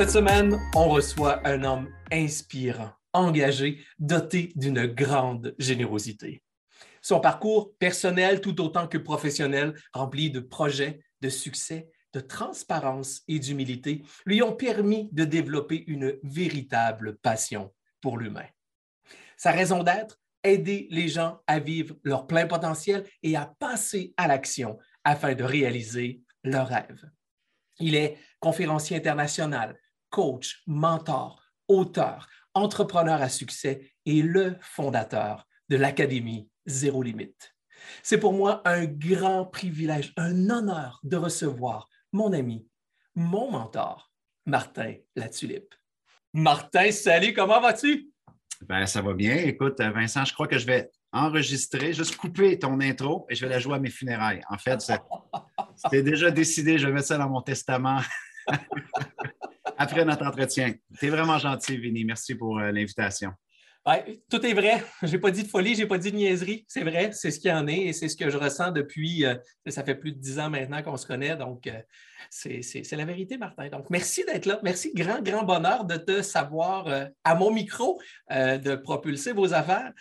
Cette semaine, on reçoit un homme inspirant, engagé, doté d'une grande générosité. Son parcours personnel tout autant que professionnel, rempli de projets, de succès, de transparence et d'humilité, lui ont permis de développer une véritable passion pour l'humain. Sa raison d'être, aider les gens à vivre leur plein potentiel et à passer à l'action afin de réaliser leurs rêves. Il est conférencier international, coach, mentor, auteur, entrepreneur à succès et le fondateur de l'Académie Zéro Limite. C'est pour moi un grand privilège, un honneur de recevoir mon ami, mon mentor, Martin Latulippe. Martin, salut, comment vas-tu? Ben, ça va bien. Écoute, Vincent, je crois que je vais enregistrer, juste couper ton intro et je vais la jouer à mes funérailles. En fait, c'était déjà décidé, je vais mettre ça dans mon testament. après notre entretien. Tu es vraiment gentil, Vinny. Merci pour euh, l'invitation. tout est vrai. Je n'ai pas dit de folie, je n'ai pas dit de niaiserie. C'est vrai, c'est ce qu'il y en est et c'est ce que je ressens depuis, euh, ça fait plus de dix ans maintenant qu'on se connaît. Donc, euh, c'est la vérité, Martin. Donc, merci d'être là. Merci, grand, grand bonheur de te savoir à mon micro, de propulser vos affaires.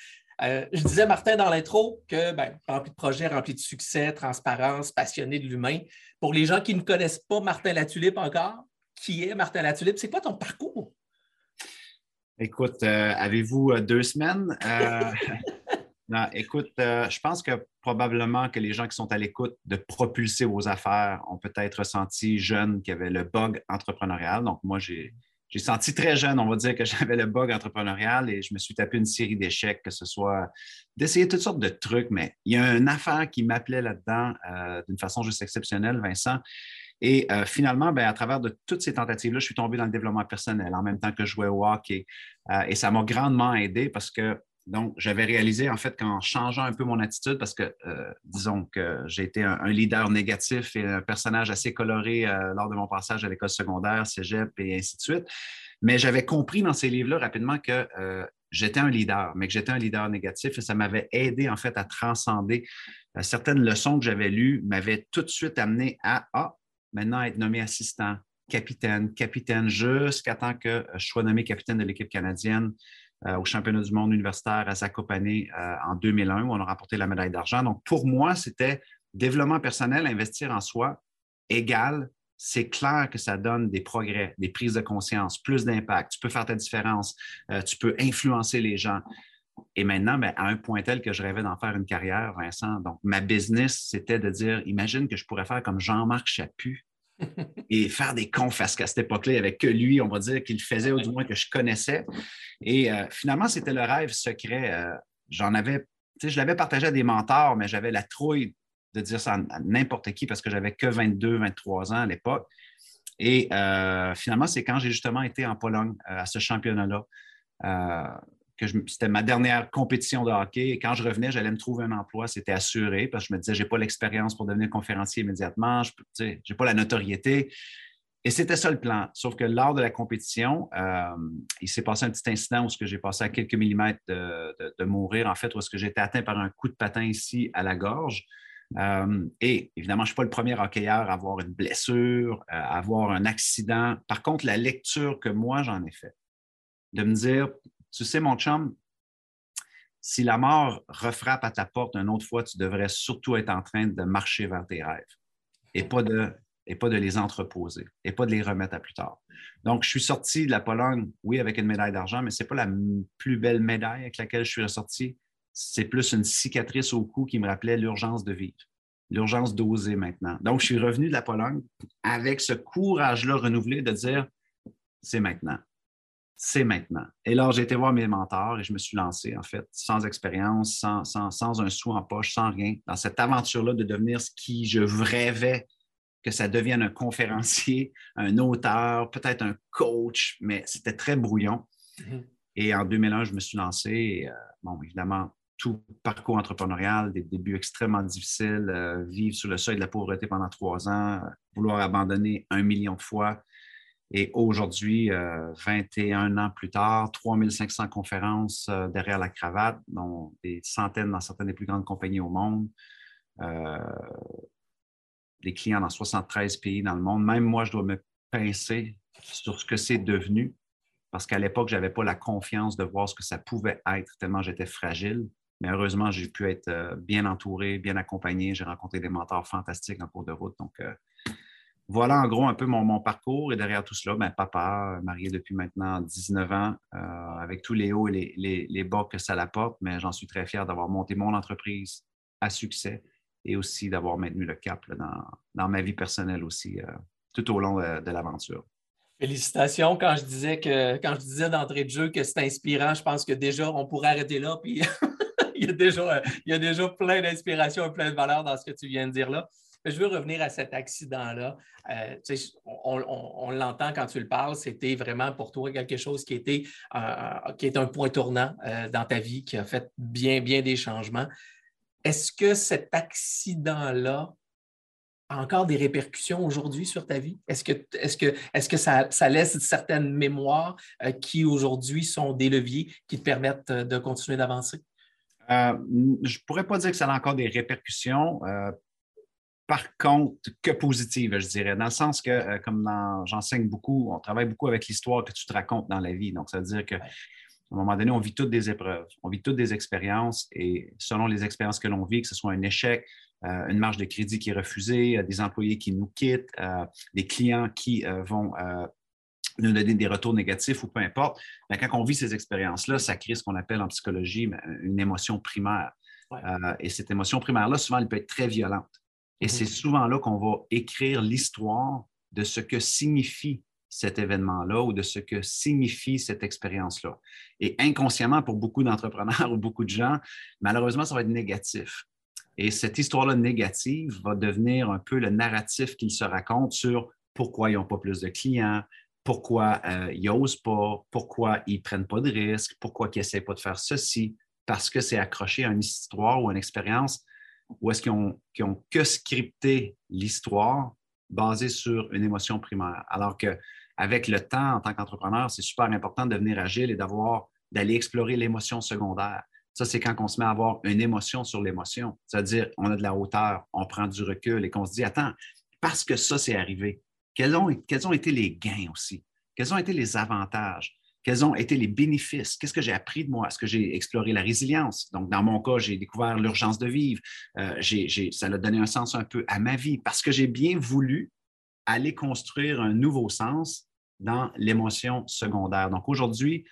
je disais, Martin, dans l'intro, que ben, rempli de projets, rempli de succès, transparence, passionné de l'humain. Pour les gens qui ne connaissent pas Martin Latulippe encore, qui est Martin Latulippe. C'est quoi ton parcours? Écoute, euh, avez-vous euh, deux semaines? Euh, non, écoute, je pense que probablement que les gens qui sont à l'écoute de propulser vos affaires ont peut-être senti jeunes qu'il y avait le bug entrepreneurial. Donc, moi, j'ai senti très jeune, on va dire, que j'avais le bug entrepreneurial et je me suis tapé une série d'échecs, que ce soit d'essayer toutes sortes de trucs, mais il y a une affaire qui m'appelait là-dedans d'une façon juste exceptionnelle, Vincent. Et euh, finalement, ben, à travers de toutes ces tentatives-là, je suis tombé dans le développement personnel en même temps que je jouais au hockey. Euh, et ça m'a grandement aidé parce que donc, j'avais réalisé en fait qu'en changeant un peu mon attitude, parce que euh, disons que j'ai été un, leader négatif et un personnage assez coloré lors de mon passage à l'école secondaire, cégep et ainsi de suite, mais j'avais compris dans ces livres-là rapidement que j'étais un leader, mais que j'étais un leader négatif et ça m'avait aidé en fait à transcender certaines leçons que j'avais lues, m'avaient tout de suite amené à ah, maintenant être nommé assistant, capitaine, capitaine, jusqu'à temps que je sois nommé capitaine de l'équipe canadienne euh, au championnat du monde universitaire à Zakopane euh, en 2001, où on a remporté la médaille d'argent. Donc, pour moi, c'était développement personnel, investir en soi, égal. C'est clair que ça donne des progrès, des prises de conscience, plus d'impact. Tu peux faire ta différence, euh, tu peux influencer les gens. Et maintenant, ben, à un point tel que je rêvais d'en faire une carrière, Vincent. Donc, ma business, c'était de dire, imagine que je pourrais faire comme Jean-Marc Chaput et faire des confs parce qu'à cette époque-là, il n'y avait que lui, on va dire, qu'il faisait, ou du moins que je connaissais. Et euh, finalement, c'était le rêve secret. Euh, j'en avais, je l'avais partagé à des mentors, mais j'avais la trouille de dire ça à n'importe qui parce que j'avais que 22, 23 ans à l'époque. Et euh, finalement, c'est quand j'ai justement été en Pologne à ce championnat-là c'était ma dernière compétition de hockey. Et quand je revenais, j'allais me trouver un emploi, c'était assuré parce que je me disais, je n'ai pas l'expérience pour devenir conférencier immédiatement, je n'ai pas la notoriété. Et c'était ça le plan. Sauf que lors de la compétition, euh, il s'est passé un petit incident où j'ai passé à quelques millimètres de, mourir, en fait, où est-ce que j'ai été atteint par un coup de patin ici à la gorge. Euh, et évidemment, je ne suis pas le premier hockeyeur à avoir une blessure, à avoir un accident. Par contre, la lecture que moi, j'en ai fait, de me dire, tu sais, mon chum, si la mort refrappe à ta porte une autre fois, tu devrais surtout être en train de marcher vers tes rêves et pas de et pas de les entreposer et pas de les remettre à plus tard. Donc, je suis sorti de la Pologne, oui, avec une médaille d'argent, mais ce n'est pas la plus belle médaille avec laquelle je suis ressorti. C'est plus une cicatrice au cou qui me rappelait l'urgence de vivre, l'urgence d'oser maintenant. Donc, je suis revenu de la Pologne avec ce courage-là renouvelé de dire, c'est maintenant c'est maintenant. Et là, j'ai été voir mes mentors et je me suis lancé, en fait, sans expérience, sans, sans, un sou en poche, sans rien, dans cette aventure-là de devenir ce qui je rêvais que ça devienne un conférencier, un auteur, peut-être un coach, mais c'était très brouillon. Mm-hmm. Et en 2001, je me suis lancé. Et, euh, bon, évidemment, tout parcours entrepreneurial, des débuts extrêmement difficiles, euh, vivre sur le seuil de la pauvreté pendant trois ans, euh, vouloir abandonner un million de fois, et aujourd'hui, 21 euh, ans plus tard, 3500 conférences euh, derrière la cravate, dont des centaines dans certaines des plus grandes compagnies au monde, euh, des clients dans 73 pays dans le monde. Même moi, je dois me pincer sur ce que c'est devenu, parce qu'à l'époque, je n'avais pas la confiance de voir ce que ça pouvait être, tellement j'étais fragile. Mais heureusement, j'ai pu être bien entouré, bien accompagné. J'ai rencontré des mentors fantastiques en cours de route. Donc, voilà en gros un peu mon, parcours. Et derrière tout cela, ben, papa, euh, marié depuis maintenant 19 ans, euh, avec tous les hauts et les, bas que ça l'apporte, mais j'en suis très fier d'avoir monté mon entreprise à succès et aussi d'avoir maintenu le cap dans, ma vie personnelle aussi, euh, tout au long de, l'aventure. Félicitations. Quand je disais que quand je disais d'entrée de jeu que c'est inspirant, je pense que déjà on pourrait arrêter là. Puis il, y a déjà, il y a déjà plein d'inspiration et plein de valeur dans ce que tu viens de dire là je veux revenir à cet accident-là. Euh, on, l'entend quand tu le parles, c'était vraiment pour toi quelque chose qui était, euh, qui est un point tournant euh, dans ta vie, qui a fait bien, bien des changements. Est-ce que cet accident-là a encore des répercussions aujourd'hui sur ta vie? Est-ce que, est que, est que ça, ça, laisse certaines mémoires qui aujourd'hui sont des leviers qui te permettent de continuer d'avancer? je ne pourrais pas dire que ça a encore des répercussions par contre, que positive, je dirais, dans le sens que, euh, comme j'enseigne beaucoup, on travaille beaucoup avec l'histoire que tu te racontes dans la vie. Donc, ça veut dire qu'à un moment donné, on vit toutes des épreuves, on vit toutes des expériences et selon les expériences que l'on vit, que ce soit un échec, euh, une marge de crédit qui est refusée, euh, des employés qui nous quittent, des clients qui vont nous donner des retours négatifs ou peu importe, ben, quand on vit ces expériences-là, ça crée ce qu'on appelle en psychologie ben, une émotion primaire. et cette émotion primaire-là, souvent, elle peut être très violente. Et c'est mhm. souvent là qu'on va écrire l'histoire de ce que signifie cet événement-là ou de ce que signifie cette expérience-là. Et inconsciemment, pour beaucoup d'entrepreneurs ou beaucoup de gens, malheureusement, ça va être négatif. Et cette histoire-là négative va devenir un peu le narratif qu'ils se racontent sur pourquoi ils n'ont pas plus de clients, pourquoi euh, ils n'osent pas, pourquoi ils ne prennent pas de risques, pourquoi ils n'essaient pas de faire ceci, parce que c'est accroché à une histoire ou à une expérience ou est-ce qu'ils ont, que scripté l'histoire basée sur une émotion primaire? Alors qu'avec le temps, en tant qu'entrepreneur, c'est super important de devenir agile et d'avoir, d'aller explorer l'émotion secondaire. Ça, c'est quand on se met à avoir une émotion sur l'émotion. C'est-à-dire, on a de la hauteur, on prend du recul et qu'on se dit, attends, parce que ça, c'est arrivé, quels ont, quels ont été les gains aussi? Quels ont été les avantages? Quels ont été les bénéfices? Qu'est-ce que j'ai appris de moi? Est-ce que j'ai exploré la résilience? Donc, dans mon cas, j'ai découvert l'urgence de vivre. Euh, ça a donné un sens un peu à ma vie parce que j'ai bien voulu aller construire un nouveau sens dans l'émotion secondaire. Donc, aujourd'hui,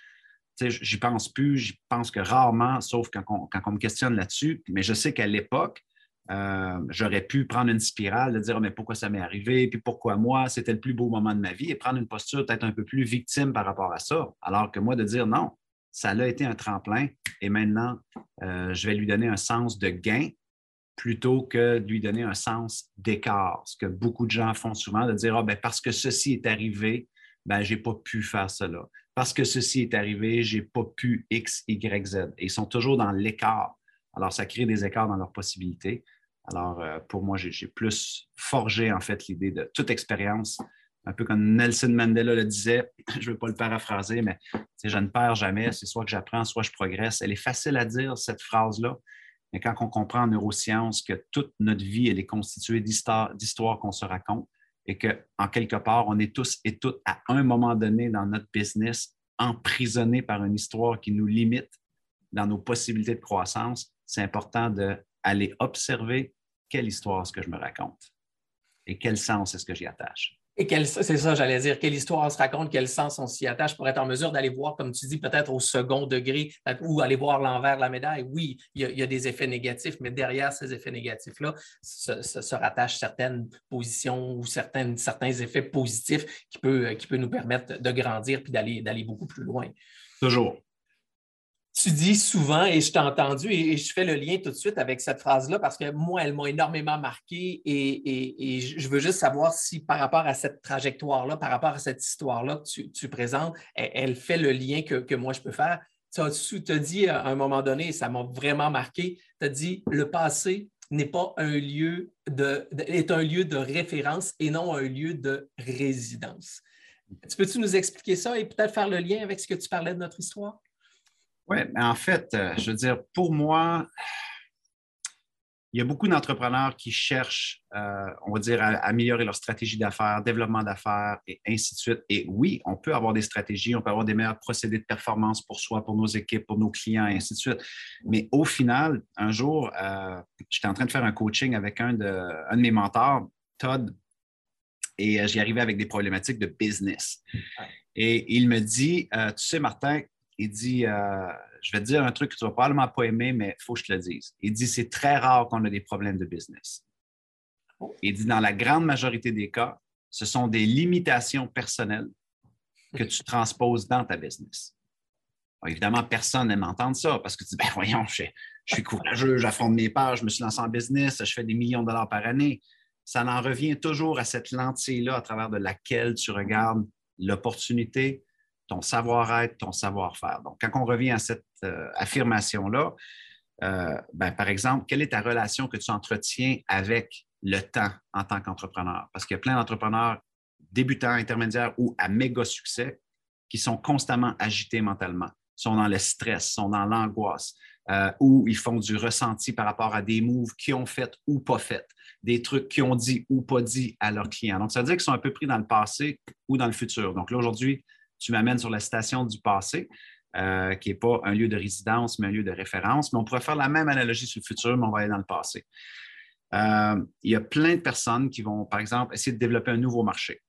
j'y pense plus, j'y pense que rarement, sauf quand on me questionne là-dessus. Mais je sais qu'à l'époque, euh, j'aurais pu prendre une spirale, de dire oh, mais pourquoi ça m'est arrivé, puis pourquoi moi, c'était le plus beau moment de ma vie, et prendre une posture peut-être un peu plus victime par rapport à ça. Alors que moi, de dire non, ça a été un tremplin, et maintenant, euh, je vais lui donner un sens de gain plutôt que de lui donner un sens d'écart. Ce que beaucoup de gens font souvent, de dire oh, ben, parce que ceci est arrivé, ben, je n'ai pas pu faire cela. Parce que ceci est arrivé, je n'ai pas pu X, Y, Z. Ils sont toujours dans l'écart. Alors, ça crée des écarts dans leurs possibilités. Alors, euh, pour moi, j'ai plus forgé, en fait, l'idée de toute expérience, un peu comme Nelson Mandela le disait, je ne veux pas le paraphraser, mais je ne perds jamais, c'est soit que j'apprends, soit je progresse. Elle est facile à dire, cette phrase-là, mais quand on comprend en neurosciences que toute notre vie, elle est constituée d'histoires qu'on se raconte et qu'en quelque part, on est tous et toutes, à un moment donné dans notre business, emprisonnés par une histoire qui nous limite dans nos possibilités de croissance, c'est important d'aller observer quelle histoire est-ce que je me raconte? et quel sens est-ce que j'y attache? Et c'est ça, j'allais dire, quelle histoire on se raconte, quel sens on s'y attache pour être en mesure d'aller voir, comme tu dis, peut-être au second degré ou aller voir l'envers de la médaille. Oui, il y, a, des effets négatifs, mais derrière ces effets négatifs-là se, rattachent certaines positions ou certains effets positifs qui peuvent qui peut nous permettre de grandir puis d'aller beaucoup plus loin. Toujours tu dis souvent, et je t'ai entendu, et, je fais le lien tout de suite avec cette phrase-là parce que moi, elle m'a énormément marqué et, je veux juste savoir si par rapport à cette trajectoire-là, par rapport à cette histoire-là que tu, présentes, elle, fait le lien que, moi je peux faire. Tu as, dit à un moment donné, et ça m'a vraiment marqué, tu as dit le passé n'est pas un lieu de, est un lieu de référence et non un lieu de résidence. Tu peux-tu nous expliquer ça et peut-être faire le lien avec ce que tu parlais de notre histoire? Oui, mais en fait, euh, je veux dire, pour moi, il y a beaucoup d'entrepreneurs qui cherchent, euh, on va dire, à, améliorer leur stratégie d'affaires, développement d'affaires et ainsi de suite. Et oui, on peut avoir des stratégies, on peut avoir des meilleurs procédés de performance pour soi, pour nos équipes, pour nos clients et ainsi de suite. Mais au final, un jour, euh, j'étais en train de faire un coaching avec un de, un de mes mentors, Todd, et j'y arrivais avec des problématiques de business. Et il me dit, tu sais, Martin, il dit euh, Je vais te dire un truc que tu vas probablement pas aimer, mais il faut que je te le dise. Il dit C'est très rare qu'on ait des problèmes de business. Il dit Dans la grande majorité des cas, ce sont des limitations personnelles que tu transposes dans ta business. évidemment, personne n'aime entendre ça parce que tu dis ben voyons, je, suis courageux, j'affronte mes pages, je me suis lancé en business, je fais des millions de dollars par année. Ça en revient toujours à cette lentille-là à travers de laquelle tu regardes l'opportunité, ton savoir-être, ton savoir-faire. Donc, quand on revient à cette euh, affirmation-là, euh, ben, par exemple, quelle est ta relation que tu entretiens avec le temps en tant qu'entrepreneur? Parce qu'il y a plein d'entrepreneurs débutants, intermédiaires ou à méga succès qui sont constamment agités mentalement, sont dans le stress, sont dans l'angoisse, euh, ou ils font du ressenti par rapport à des moves qu'ils ont fait ou pas fait, des trucs qu'ils ont dit ou pas dit à leurs clients. Donc, ça veut dire qu'ils sont un peu pris dans le passé ou dans le futur. Donc là, aujourd'hui, tu m'amènes sur la station du passé, euh, qui n'est pas un lieu de résidence, mais un lieu de référence. Mais on pourrait faire la même analogie sur le futur, mais on va aller dans le passé. Euh, il y a plein de personnes qui vont, par exemple, essayer de développer un nouveau marché.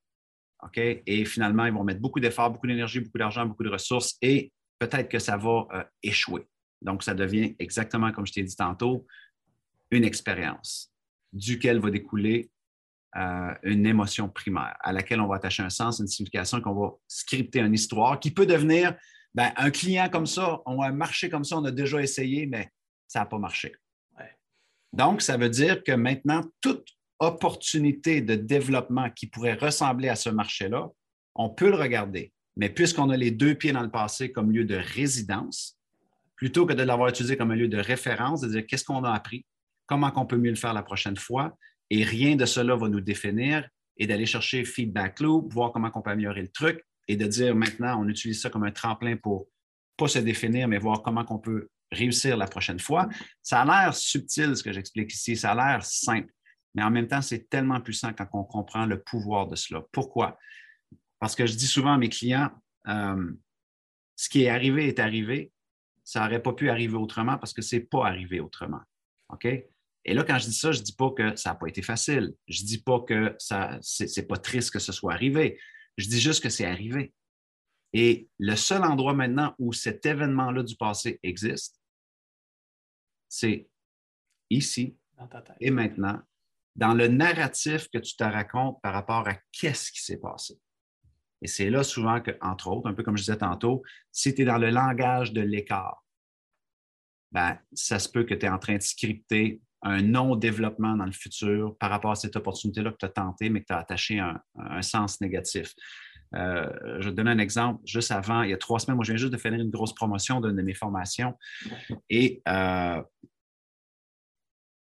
OK? Et finalement, ils vont mettre beaucoup d'efforts, beaucoup d'énergie, beaucoup d'argent, beaucoup de ressources et peut-être que ça va euh, échouer. Donc, ça devient exactement comme je t'ai dit tantôt, une expérience duquel va découler euh, une émotion primaire à laquelle on va attacher un sens, une signification, qu'on va scripter une histoire qui peut devenir ben, un client comme ça, on a un marché comme ça, on a déjà essayé, mais ça n'a pas marché. Donc, ça veut dire que maintenant, toute opportunité de développement qui pourrait ressembler à ce marché-là, on peut le regarder. Mais puisqu'on a les deux pieds dans le passé comme lieu de résidence, plutôt que de l'avoir utilisé comme un lieu de référence, de dire qu'est-ce qu'on a appris, comment on peut mieux le faire la prochaine fois, et rien de cela va nous définir et d'aller chercher feedback loop, voir comment on peut améliorer le truc et de dire maintenant, on utilise ça comme un tremplin pour pas se définir, mais voir comment on peut réussir la prochaine fois. Ça a l'air subtil ce que j'explique ici, ça a l'air simple, mais en même temps, c'est tellement puissant quand on comprend le pouvoir de cela. Pourquoi? Parce que je dis souvent à mes clients, euh, ce qui est arrivé est arrivé, ça n'aurait pas pu arriver autrement parce que ce n'est pas arrivé autrement. OK? Et là, quand je dis ça, je ne dis pas que ça n'a pas été facile. Je ne dis pas que ce n'est pas triste que ce soit arrivé. Je dis juste que c'est arrivé. Et le seul endroit maintenant où cet événement-là du passé existe, c'est ici et maintenant, dans le narratif que tu te racontes par rapport à qu'est-ce qui s'est passé. Et c'est là souvent que, entre autres, un peu comme je disais tantôt, si tu es dans le langage de l'écart, ben, ça se peut que tu es en train de scripter un non-développement dans le futur par rapport à cette opportunité-là que tu as tenté, mais que tu as attaché un, sens négatif. Euh, je vais te donner un exemple. Juste avant, il y a trois semaines, moi, je viens juste de finir une grosse promotion d'une de mes formations. Et euh,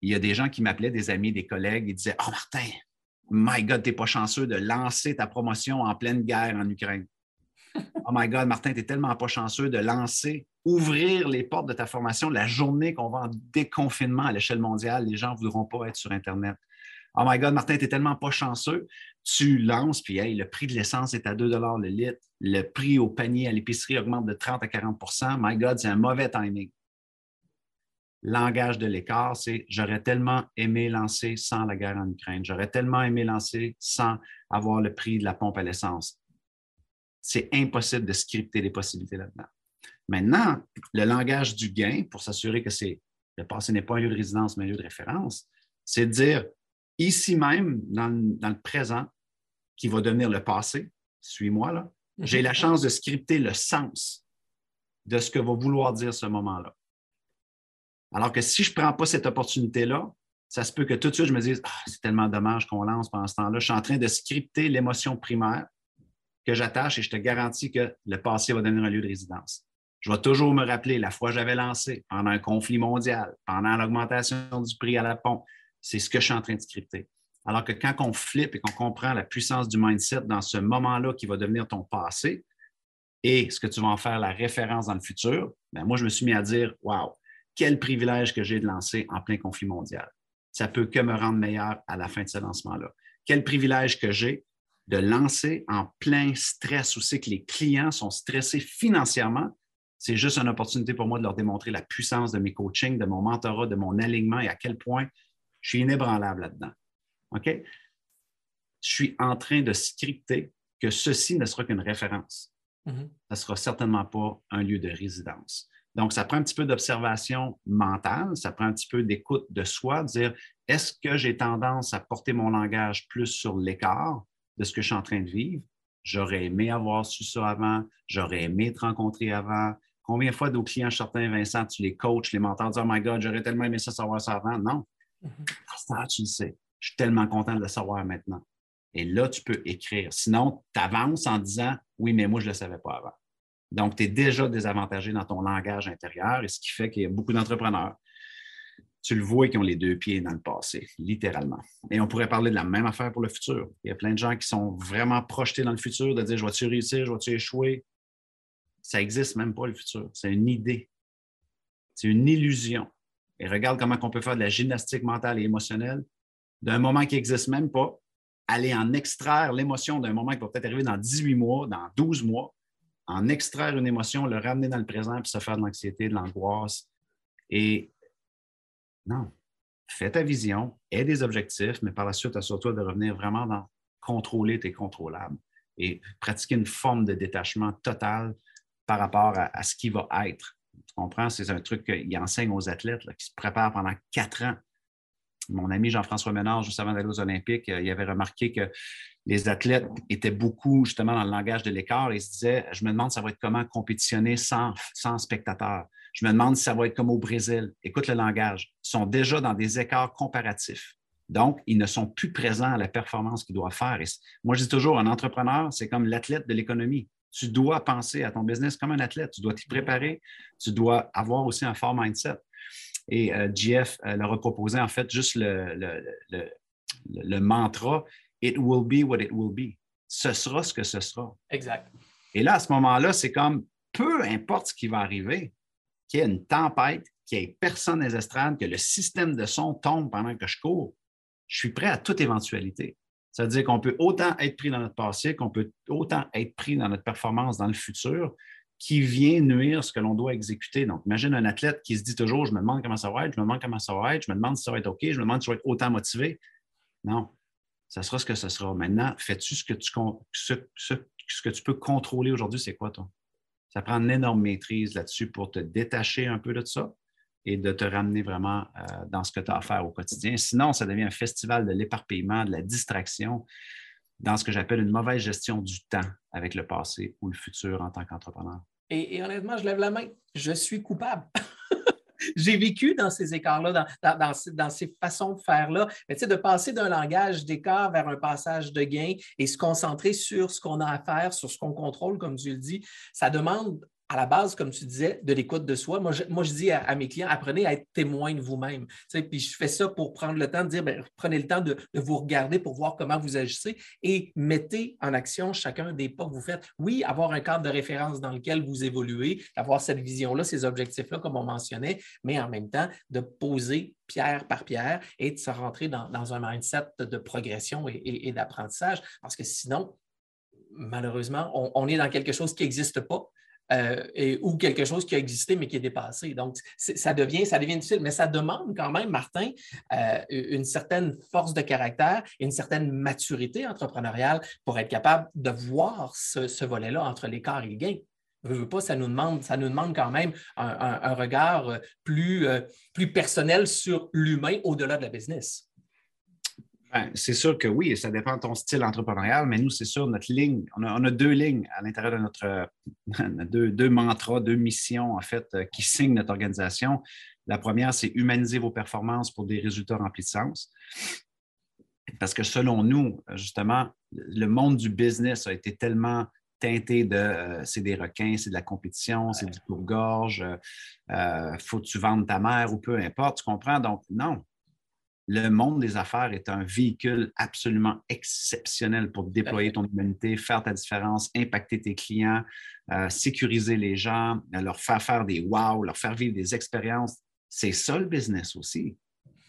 il y a des gens qui m'appelaient, des amis, des collègues, ils disaient Oh, Martin, my God, tu n'es pas chanceux de lancer ta promotion en pleine guerre en Ukraine. Oh my God, Martin, tu n'es tellement pas chanceux de lancer ouvrir les portes de ta formation la journée qu'on va en déconfinement à l'échelle mondiale. Les gens ne voudront pas être sur Internet. Oh my God, Martin, tu n'es tellement pas chanceux. Tu lances, puis hey, le prix de l'essence est à 2 le litre. Le prix au panier à l'épicerie augmente de 30 à 40% My God, c'est un mauvais timing. langage de l'écart, c'est j'aurais tellement aimé lancer sans la guerre en Ukraine, j'aurais tellement aimé lancer sans avoir le prix de la pompe à l'essence. C'est impossible de scripter les possibilités là-dedans. Maintenant, le langage du gain, pour s'assurer que c'est le passé n'est pas un lieu de résidence, mais un lieu de référence, c'est de dire ici même, dans, dans, le présent, qui va devenir le passé, suis-moi là, j'ai la mhm. chance de scripter le sens de ce que va vouloir dire ce moment-là. Alors que si je ne prends pas cette opportunité-là, ça se peut que tout de suite, je me dise ah, c'est tellement dommage qu'on lance pendant ce temps-là. Je suis en train de scripter l'émotion primaire que j'attache et je te garantis que le passé va devenir un lieu de résidence. Je vais toujours me rappeler la fois que j'avais lancé pendant un conflit mondial, pendant l'augmentation du prix à la pompe. C'est ce que je suis en train de scripter. Alors que quand on flippe et qu'on comprend la puissance du mindset dans ce moment-là qui va devenir ton passé et ce que tu vas en faire la référence dans le futur, bien, moi, je me suis mis à dire Waouh, quel privilège que j'ai de lancer en plein conflit mondial. Ça peut que me rendre meilleur à la fin de ce lancement-là. Quel privilège que j'ai de lancer en plein stress où c'est que les clients sont stressés financièrement. C'est juste une opportunité pour moi de leur démontrer la puissance de mes coachings, de mon mentorat, de mon alignement et à quel point je suis inébranlable là-dedans. OK? Je suis en train de scripter que ceci ne sera qu'une référence. Mm-hmm. Ça ne sera certainement pas un lieu de résidence. Donc, ça prend un petit peu d'observation mentale, ça prend un petit peu d'écoute de soi, de dire est-ce que j'ai tendance à porter mon langage plus sur l'écart? De ce que je suis en train de vivre? J'aurais aimé avoir su ça avant, j'aurais aimé te rencontrer avant. Combien de fois nos clients, certains, Vincent, tu les coaches, les mentors, disent Oh my God, j'aurais tellement aimé ça savoir ça avant. Non. Mm-hmm. tu le sais. Je suis tellement content de le savoir maintenant. Et là, tu peux écrire. Sinon, tu avances en disant Oui, mais moi, je ne le savais pas avant. Donc, tu es déjà désavantagé dans ton langage intérieur et ce qui fait qu'il y a beaucoup d'entrepreneurs, tu le vois, qui ont les deux pieds dans le passé, littéralement. Et on pourrait parler de la même affaire pour le futur. Il y a plein de gens qui sont vraiment projetés dans le futur, de dire, je vais-tu réussir, je vais-tu échouer? Ça n'existe même pas, le futur. C'est une idée. C'est une illusion. Et regarde comment on peut faire de la gymnastique mentale et émotionnelle d'un moment qui n'existe même pas, aller en extraire l'émotion d'un moment qui va peut-être arriver dans 18 mois, dans 12 mois, en extraire une émotion, le ramener dans le présent, puis se faire de l'anxiété, de l'angoisse. Et non, fais ta vision, aie des objectifs, mais par la suite, assure-toi de revenir vraiment dans contrôler tes contrôlables et pratiquer une forme de détachement total par rapport à, ce qui va être. Tu comprends? C'est un truc qu'il enseigne aux athlètes qui se préparent pendant quatre ans. Mon ami Jean-François Ménard, juste avant d'aller aux Olympiques, euh, il avait remarqué que les athlètes étaient beaucoup justement dans le langage de l'écart et se disaient Je me demande ça va être comment compétitionner sans, sans spectateurs. Je me demande si ça va être comme au Brésil. Écoute le langage. Ils sont déjà dans des écarts comparatifs. Donc, ils ne sont plus présents à la performance qu'ils doivent faire. moi, je dis toujours, un entrepreneur, c'est comme l'athlète de l'économie. Tu dois penser à ton business comme un athlète. Tu dois t'y préparer. Tu dois avoir aussi un fort mindset. Et euh, GF euh, leur a proposé en fait juste le, le, le mantra It will be what it will be. Ce sera ce que ce sera. Exact. Et là, à ce moment-là, c'est comme peu importe ce qui va arriver, qu'il y ait une tempête, qu'il n'y ait personne les estrades, que le système de son tombe pendant que je cours, je suis prêt à toute éventualité. Ça veut dire qu'on peut autant être pris dans notre passé, qu'on peut autant être pris dans notre performance dans le futur, qui vient nuire ce que l'on doit exécuter. Donc, imagine un athlète qui se dit toujours, je me demande comment ça va être, je me demande comment ça va être, je me demande si ça va être OK, je me demande si je vais être autant motivé. Non, ça sera ce que ce sera. Maintenant, fais-tu ce, ce, que tu peux contrôler aujourd'hui, c'est quoi, toi? Ça prend une énorme maîtrise là-dessus pour te détacher un peu de ça et de te ramener vraiment euh, dans ce que tu as à faire au quotidien. Sinon, ça devient un festival de l'éparpillement, de la distraction, dans ce que j'appelle une mauvaise gestion du temps avec le passé ou le futur en tant qu'entrepreneur. Et, et, honnêtement, je lève la main. Je suis coupable. j'ai vécu dans ces écarts-là, dans, ces, façons de faire-là. Mais tu sais, de passer d'un langage d'écart vers un passage de gain et se concentrer sur ce qu'on a à faire, sur ce qu'on contrôle, comme tu le dis, ça demande à la base, comme tu disais, de l'écoute de soi. Moi je, moi, je dis à, mes clients, apprenez à être témoin de vous-même. puis je fais ça pour prendre le temps de dire, ben, prenez le temps de, vous regarder pour voir comment vous agissez et mettez en action chacun des pas que vous faites. Oui, avoir un cadre de référence dans lequel vous évoluez, avoir cette vision-là, ces objectifs-là, comme on mentionnait, mais en même temps, de poser pierre par pierre et de se rentrer dans, un mindset de progression et, d'apprentissage. Parce que sinon, malheureusement, on, on, est dans quelque chose qui n'existe pas et, ou quelque chose qui a existé mais qui est dépassé. Donc, ça devient, ça devient difficile, mais ça demande quand même, Martin, une certaine force de caractère et une certaine maturité entrepreneuriale pour être capable de voir ce, volet-là entre l'écart et le gain. pas, ça nous demande, ça nous demande quand même un, regard plus, plus personnel sur l'humain au-delà de la business. Ben, c'est sûr que oui, ça dépend de ton style entrepreneurial, mais nous, c'est sûr, notre ligne, on a, deux lignes à l'intérieur de notre, deux, deux, mantras, deux missions, en fait, euh, qui signent notre organisation. La première, c'est humaniser vos performances pour des résultats remplis de sens. Parce que selon nous, justement, le monde du business a été tellement teinté de euh, c'est des requins, c'est de la compétition, c'est du court-gorge, euh, faut que tu vendes ta mère ou peu importe, tu comprends? Donc, non, le monde des affaires est un véhicule absolument exceptionnel pour déployer ton humanité, faire ta différence, impacter tes clients, euh, sécuriser les gens, euh, leur faire faire des wow, leur faire vivre des expériences. C'est ça le business aussi.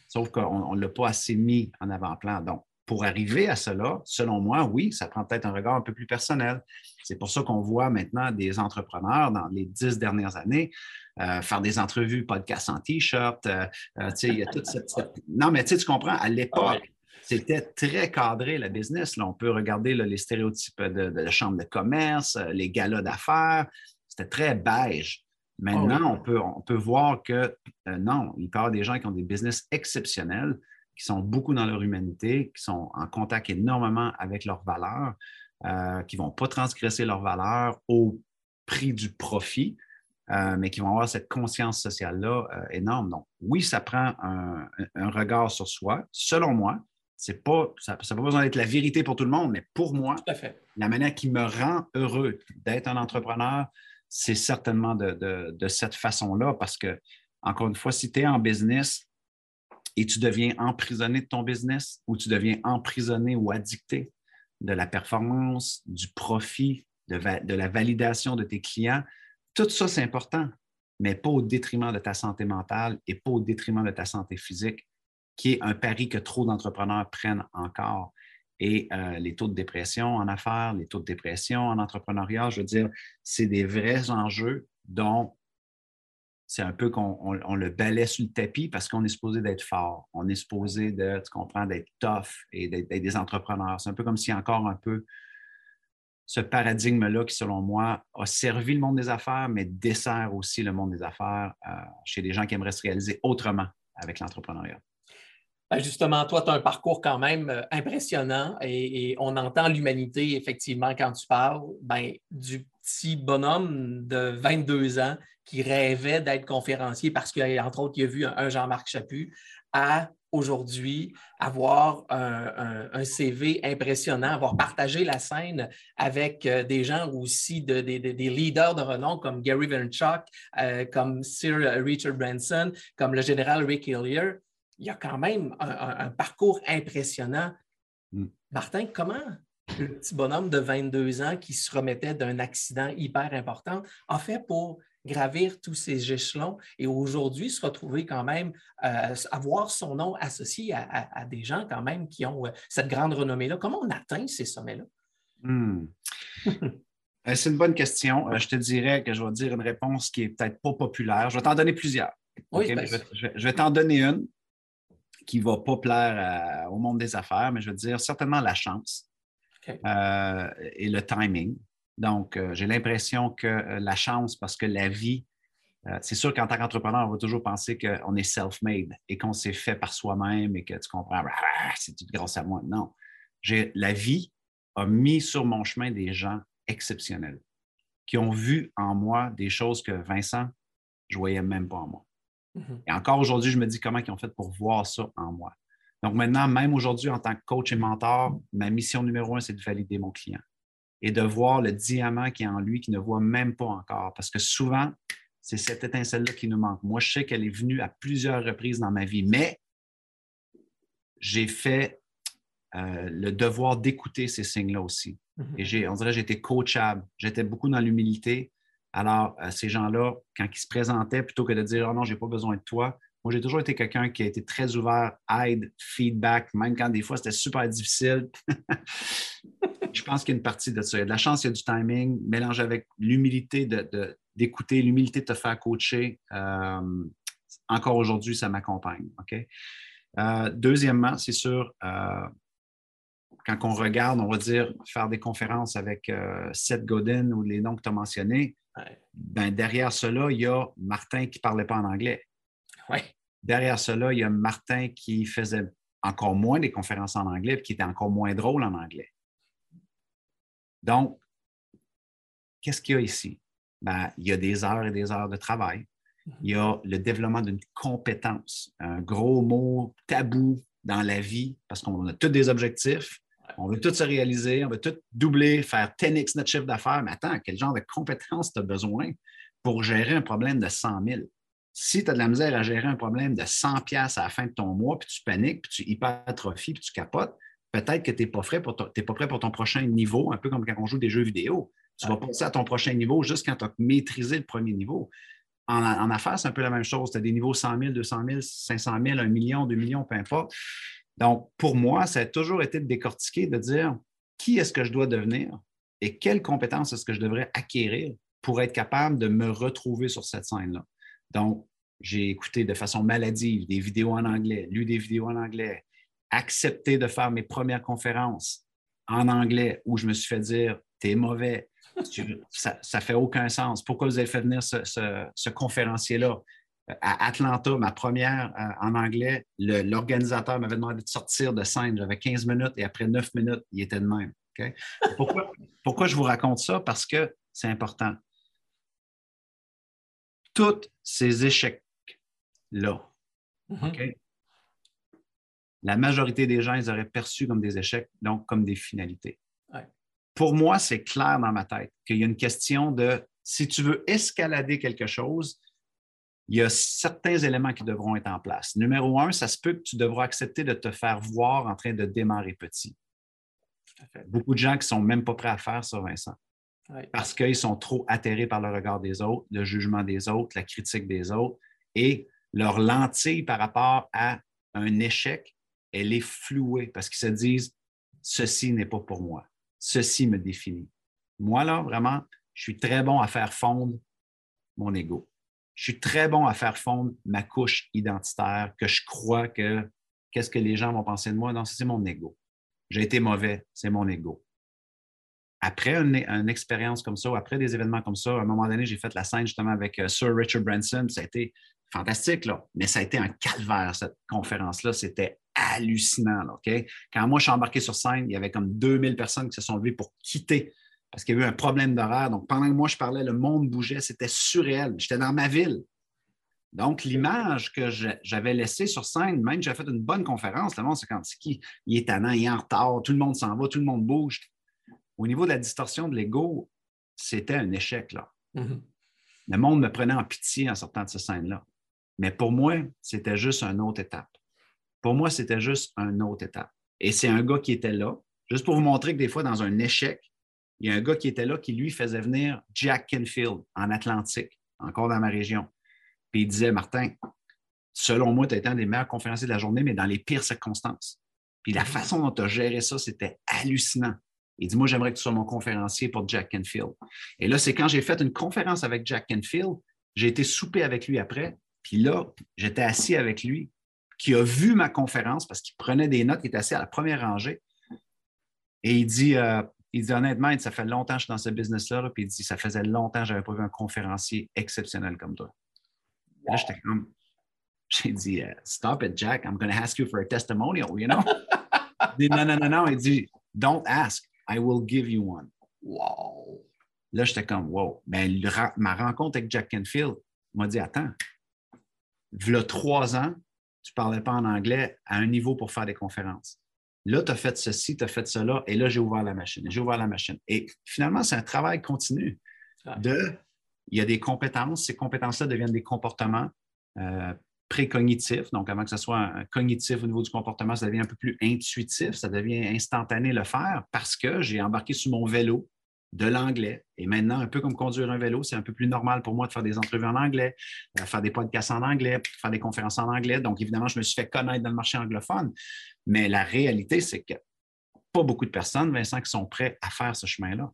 Sauf qu'on ne l'a pas assez mis en avant-plan. Donc, pour arriver à cela, selon moi, oui, ça prend peut-être un regard un peu plus personnel. C'est pour ça qu'on voit maintenant des entrepreneurs dans les dix dernières années euh, faire des entrevues, podcasts en T-shirt. Euh, euh, il y a toute cette, Non, mais tu comprends, à l'époque, c'était très cadré, la business. Là, on peut regarder les stéréotypes de, de, chambre de commerce, les galas d'affaires. C'était très beige. Maintenant, on, peut, on peut voir que non, il peut y avoir des gens qui ont des business exceptionnels, qui sont beaucoup dans leur humanité, qui sont en contact énormément avec leurs valeurs, qui ne vont pas transgresser leurs valeurs au prix du profit. Euh, mais qui vont avoir cette conscience sociale-là euh, énorme. Donc, oui, ça prend un, regard sur soi. Selon moi, c'est pas, ça n'a pas besoin d'être la vérité pour tout le monde, mais pour moi, la manière qui me rend heureux d'être un entrepreneur, c'est certainement de, cette façon-là, parce que, encore une fois, si tu es en business et tu deviens emprisonné de ton business ou tu deviens emprisonné ou addicté de la performance, du profit, de la validation de tes clients, tout ça, c'est important, mais pas au détriment de ta santé mentale et pas au détriment de ta santé physique, qui est un pari que trop d'entrepreneurs prennent encore. Et euh, les taux de dépression en affaires, les taux de dépression en entrepreneuriat, je veux dire, c'est des vrais enjeux dont c'est un peu qu'on le balaie sous le tapis parce qu'on est supposé d'être fort. On est supposé de, tu comprends, d'être tough et d'être des entrepreneurs. C'est un peu comme si encore un peu ce paradigme-là qui, selon moi, a servi le monde des affaires, mais dessert aussi le monde des affaires euh, chez des gens qui aimeraient se réaliser autrement avec l'entrepreneuriat. Ben, justement, toi, tu as un parcours quand même euh, impressionnant et, on entend l'humanité, effectivement, quand tu parles, ben, du petit bonhomme de 22 ans qui rêvait d'être conférencier parce qu'entre autres, il a vu un Jean-Marc Chaput, à aujourd'hui, avoir un, CV impressionnant, avoir partagé la scène avec euh, des gens aussi, de, des leaders de renom comme Gary Vaynerchuk, euh, comme Sir Richard Branson, comme le général Rick Hillier. Il y a quand même un, parcours impressionnant. Mm. Martin, comment le petit bonhomme de 22 ans qui se remettait d'un accident hyper important a fait pour gravir tous ces échelons et aujourd'hui se retrouver quand même, euh, avoir son nom associé à, des gens quand même qui ont euh, cette grande renommée-là. Comment on atteint ces sommets-là? Hmm. Euh, c'est une bonne question. Je te dirais que je vais dire une réponse qui est peut-être pas populaire. Je vais t'en donner plusieurs. Ben, je, vais, t'en donner une qui ne va pas plaire au monde des affaires, mais je vais dire certainement la chance et le timing. Donc, euh, j'ai l'impression que euh, la chance, parce que la vie, euh, c'est sûr qu'en tant qu'entrepreneur, on va toujours penser qu'on est self-made et qu'on s'est fait par soi-même et que tu comprends, c'est tout grâce à moi. Non. La vie a mis sur mon chemin des gens exceptionnels qui ont vu en moi des choses que Vincent, je ne voyais même pas en moi. Mm-hmm. Et encore aujourd'hui, je me dis comment ils ont fait pour voir ça en moi. Donc maintenant, même aujourd'hui, en tant que coach et mentor, ma mission numéro un, c'est de valider mon client et de voir le diamant qui est en lui, qui ne voit même pas encore. Parce que souvent, c'est cette étincelle-là qui nous manque. Moi, je sais qu'elle est venue à plusieurs reprises dans ma vie, mais j'ai fait euh, le devoir d'écouter ces signes-là aussi. Mm-hmm. Et j'ai, on dirait que j'étais coachable. J'étais beaucoup dans l'humilité. Alors, euh, ces gens-là, quand ils se présentaient, plutôt que de dire Oh non, je n'ai pas besoin de toi, moi, j'ai toujours été quelqu'un qui a été très ouvert, aide, feedback, même quand des fois c'était super difficile. je pense qu'il y a une partie de ça. Il y a de la chance, il y a du timing, mélange avec l'humilité d'écouter, l'humilité de te faire coacher. Euh, encore aujourd'hui, ça m'accompagne. OK? Euh, deuxièmement, c'est sûr, euh, quand on regarde, on va dire, faire des conférences avec Seth Godin ou les noms que tu as mentionnés, ben, derrière cela, il y a Martin qui ne parlait pas en anglais. Derrière cela, il y a Martin qui faisait encore moins des conférences en anglais et qui était encore moins drôle en anglais. Donc, qu'est-ce qu'il y a ici? Ben, il y a des heures et des heures de travail. Il y a le développement d'une compétence, un gros mot tabou dans la vie parce qu'on a tous des objectifs, on veut tout se réaliser, on veut tout doubler, faire 10x notre chiffre d'affaires. Mais attends, quel genre de compétences tu as besoin pour gérer un problème de 100 000? Si tu as de la misère à gérer un problème de 100 pièces à la fin de ton mois, puis tu paniques, puis tu hypertrophies, puis tu capotes, peut-être que tu n'es pas, prêt pour ton, pas prêt pour ton prochain niveau, un peu comme quand on joue des jeux vidéo. Tu vas passer à ton prochain niveau juste quand tu as maîtrisé le premier niveau. En, affaires, c'est un peu la même chose. Tu as des niveaux 100 000, 200 000, 500 000, 1 million, 2 millions, peu importe. Donc, pour moi, ça a toujours été de décortiquer, de dire qui est-ce que je dois devenir et quelles compétences est-ce que je devrais acquérir pour être capable de me retrouver sur cette scène-là? Donc, j'ai écouté de façon maladive des vidéos en anglais, lu des vidéos en anglais, accepté de faire mes premières conférences en anglais où je me suis fait dire T'es mauvais, ça ne fait aucun sens. Pourquoi vous avez fait venir ce conférencier-là? à Atlanta, ma première euh, en anglais, l'organisateur m'avait demandé de sortir de scène. J'avais 15 minutes et après 9 minutes, il était de même. Pourquoi, je vous raconte ça? Parce que c'est important. Tous ces échecs-là, mm-hmm. La majorité des gens, ils auraient perçu comme des échecs, donc comme des finalités. Pour moi, c'est clair dans ma tête qu'il y a une question de si tu veux escalader quelque chose, il y a certains éléments qui devront être en place. Numéro un, ça se peut que tu devras accepter de te faire voir en train de démarrer petit. Beaucoup de gens qui ne sont même pas prêts à faire ça, Vincent. Parce qu'ils sont trop atterrés par le regard des autres, le jugement des autres, la critique des autres, et leur lentille par rapport à un échec, elle est flouée parce qu'ils se disent ceci n'est pas pour moi, ceci me définit. Moi, là, vraiment, je suis très bon à faire fondre mon ego je suis très bon à faire fondre ma couche identitaire, que je crois que qu'est-ce que les gens vont penser de moi. Non, c'est mon ego. J'ai été mauvais, c'est mon ego. Après une, expérience comme ça, après des événements comme ça, à un moment donné, j'ai fait la scène justement avec euh, Sir Richard Branson. Ça a été fantastique, là. mais ça a été un calvaire, cette conférence-là. C'était hallucinant. Quand moi, je suis embarqué sur scène, il y avait comme 2000 personnes qui se sont levées pour quitter parce qu'il y a eu un problème d'horaire. Donc, pendant que moi, je parlais, le monde bougeait, c'était surréel. J'étais dans ma ville. Donc, l'image que j'avais laissée sur scène, même j'avais fait une bonne conférence, le monde, c'est quand qui, il est tannant, il est en retard, tout le monde s'en va, tout le monde bouge. Au niveau de la distorsion de l'ego, c'était un échec. Là. Mm-hmm. Le monde me prenait en pitié en sortant de cette scène-là. Mais pour moi, c'était juste une autre étape. Pour moi, c'était juste une autre étape. Et c'est un gars qui était là, juste pour vous montrer que des fois, dans un échec, il y a un gars qui était là qui, lui, faisait venir Jack Kenfield en Atlantique, encore dans ma région. Puis il disait, Martin, selon moi, tu as été un des meilleurs conférenciers de la journée, mais dans les pires circonstances. Puis la façon dont tu as géré ça, c'était hallucinant. Il dit, moi, j'aimerais que tu sois mon conférencier pour Jack Kenfield. Et là, c'est quand j'ai fait une conférence avec Jack Kenfield, j'ai été souper avec lui après. Puis là, j'étais assis avec lui, qui a vu ma conférence parce qu'il prenait des notes, il était assis à la première rangée. Et il dit, euh, il dit honnêtement, ça fait longtemps que je suis dans ce business-là, puis il dit ça faisait longtemps que je n'avais pas vu un conférencier exceptionnel comme toi. Là, j'étais comme, j'ai dit, euh, stop it, Jack, I'm going to ask you for a testimonial, you know? il dit, non, non, non, non. Il dit, don't ask, I will give you one. Wow. Là, j'étais comme, wow. Mais ben, ma rencontre avec Jack Kenfield m'a dit, attends, il y a trois ans, tu ne parlais pas en anglais à un niveau pour faire des conférences. Là, tu as fait ceci, tu as fait cela, et là, j'ai ouvert la machine. J'ai ouvert la machine. Et finalement, c'est un travail continu. De, il y a des compétences, ces compétences-là deviennent des comportements euh, précognitifs. Donc, avant que ce soit un cognitif au niveau du comportement, ça devient un peu plus intuitif, ça devient instantané le faire parce que j'ai embarqué sur mon vélo de l'anglais. Et maintenant, un peu comme conduire un vélo, c'est un peu plus normal pour moi de faire des entrevues en anglais, de faire des podcasts en anglais, faire des conférences en anglais. Donc, évidemment, je me suis fait connaître dans le marché anglophone. Mais la réalité, c'est que pas beaucoup de personnes, Vincent, qui sont prêts à faire ce chemin-là.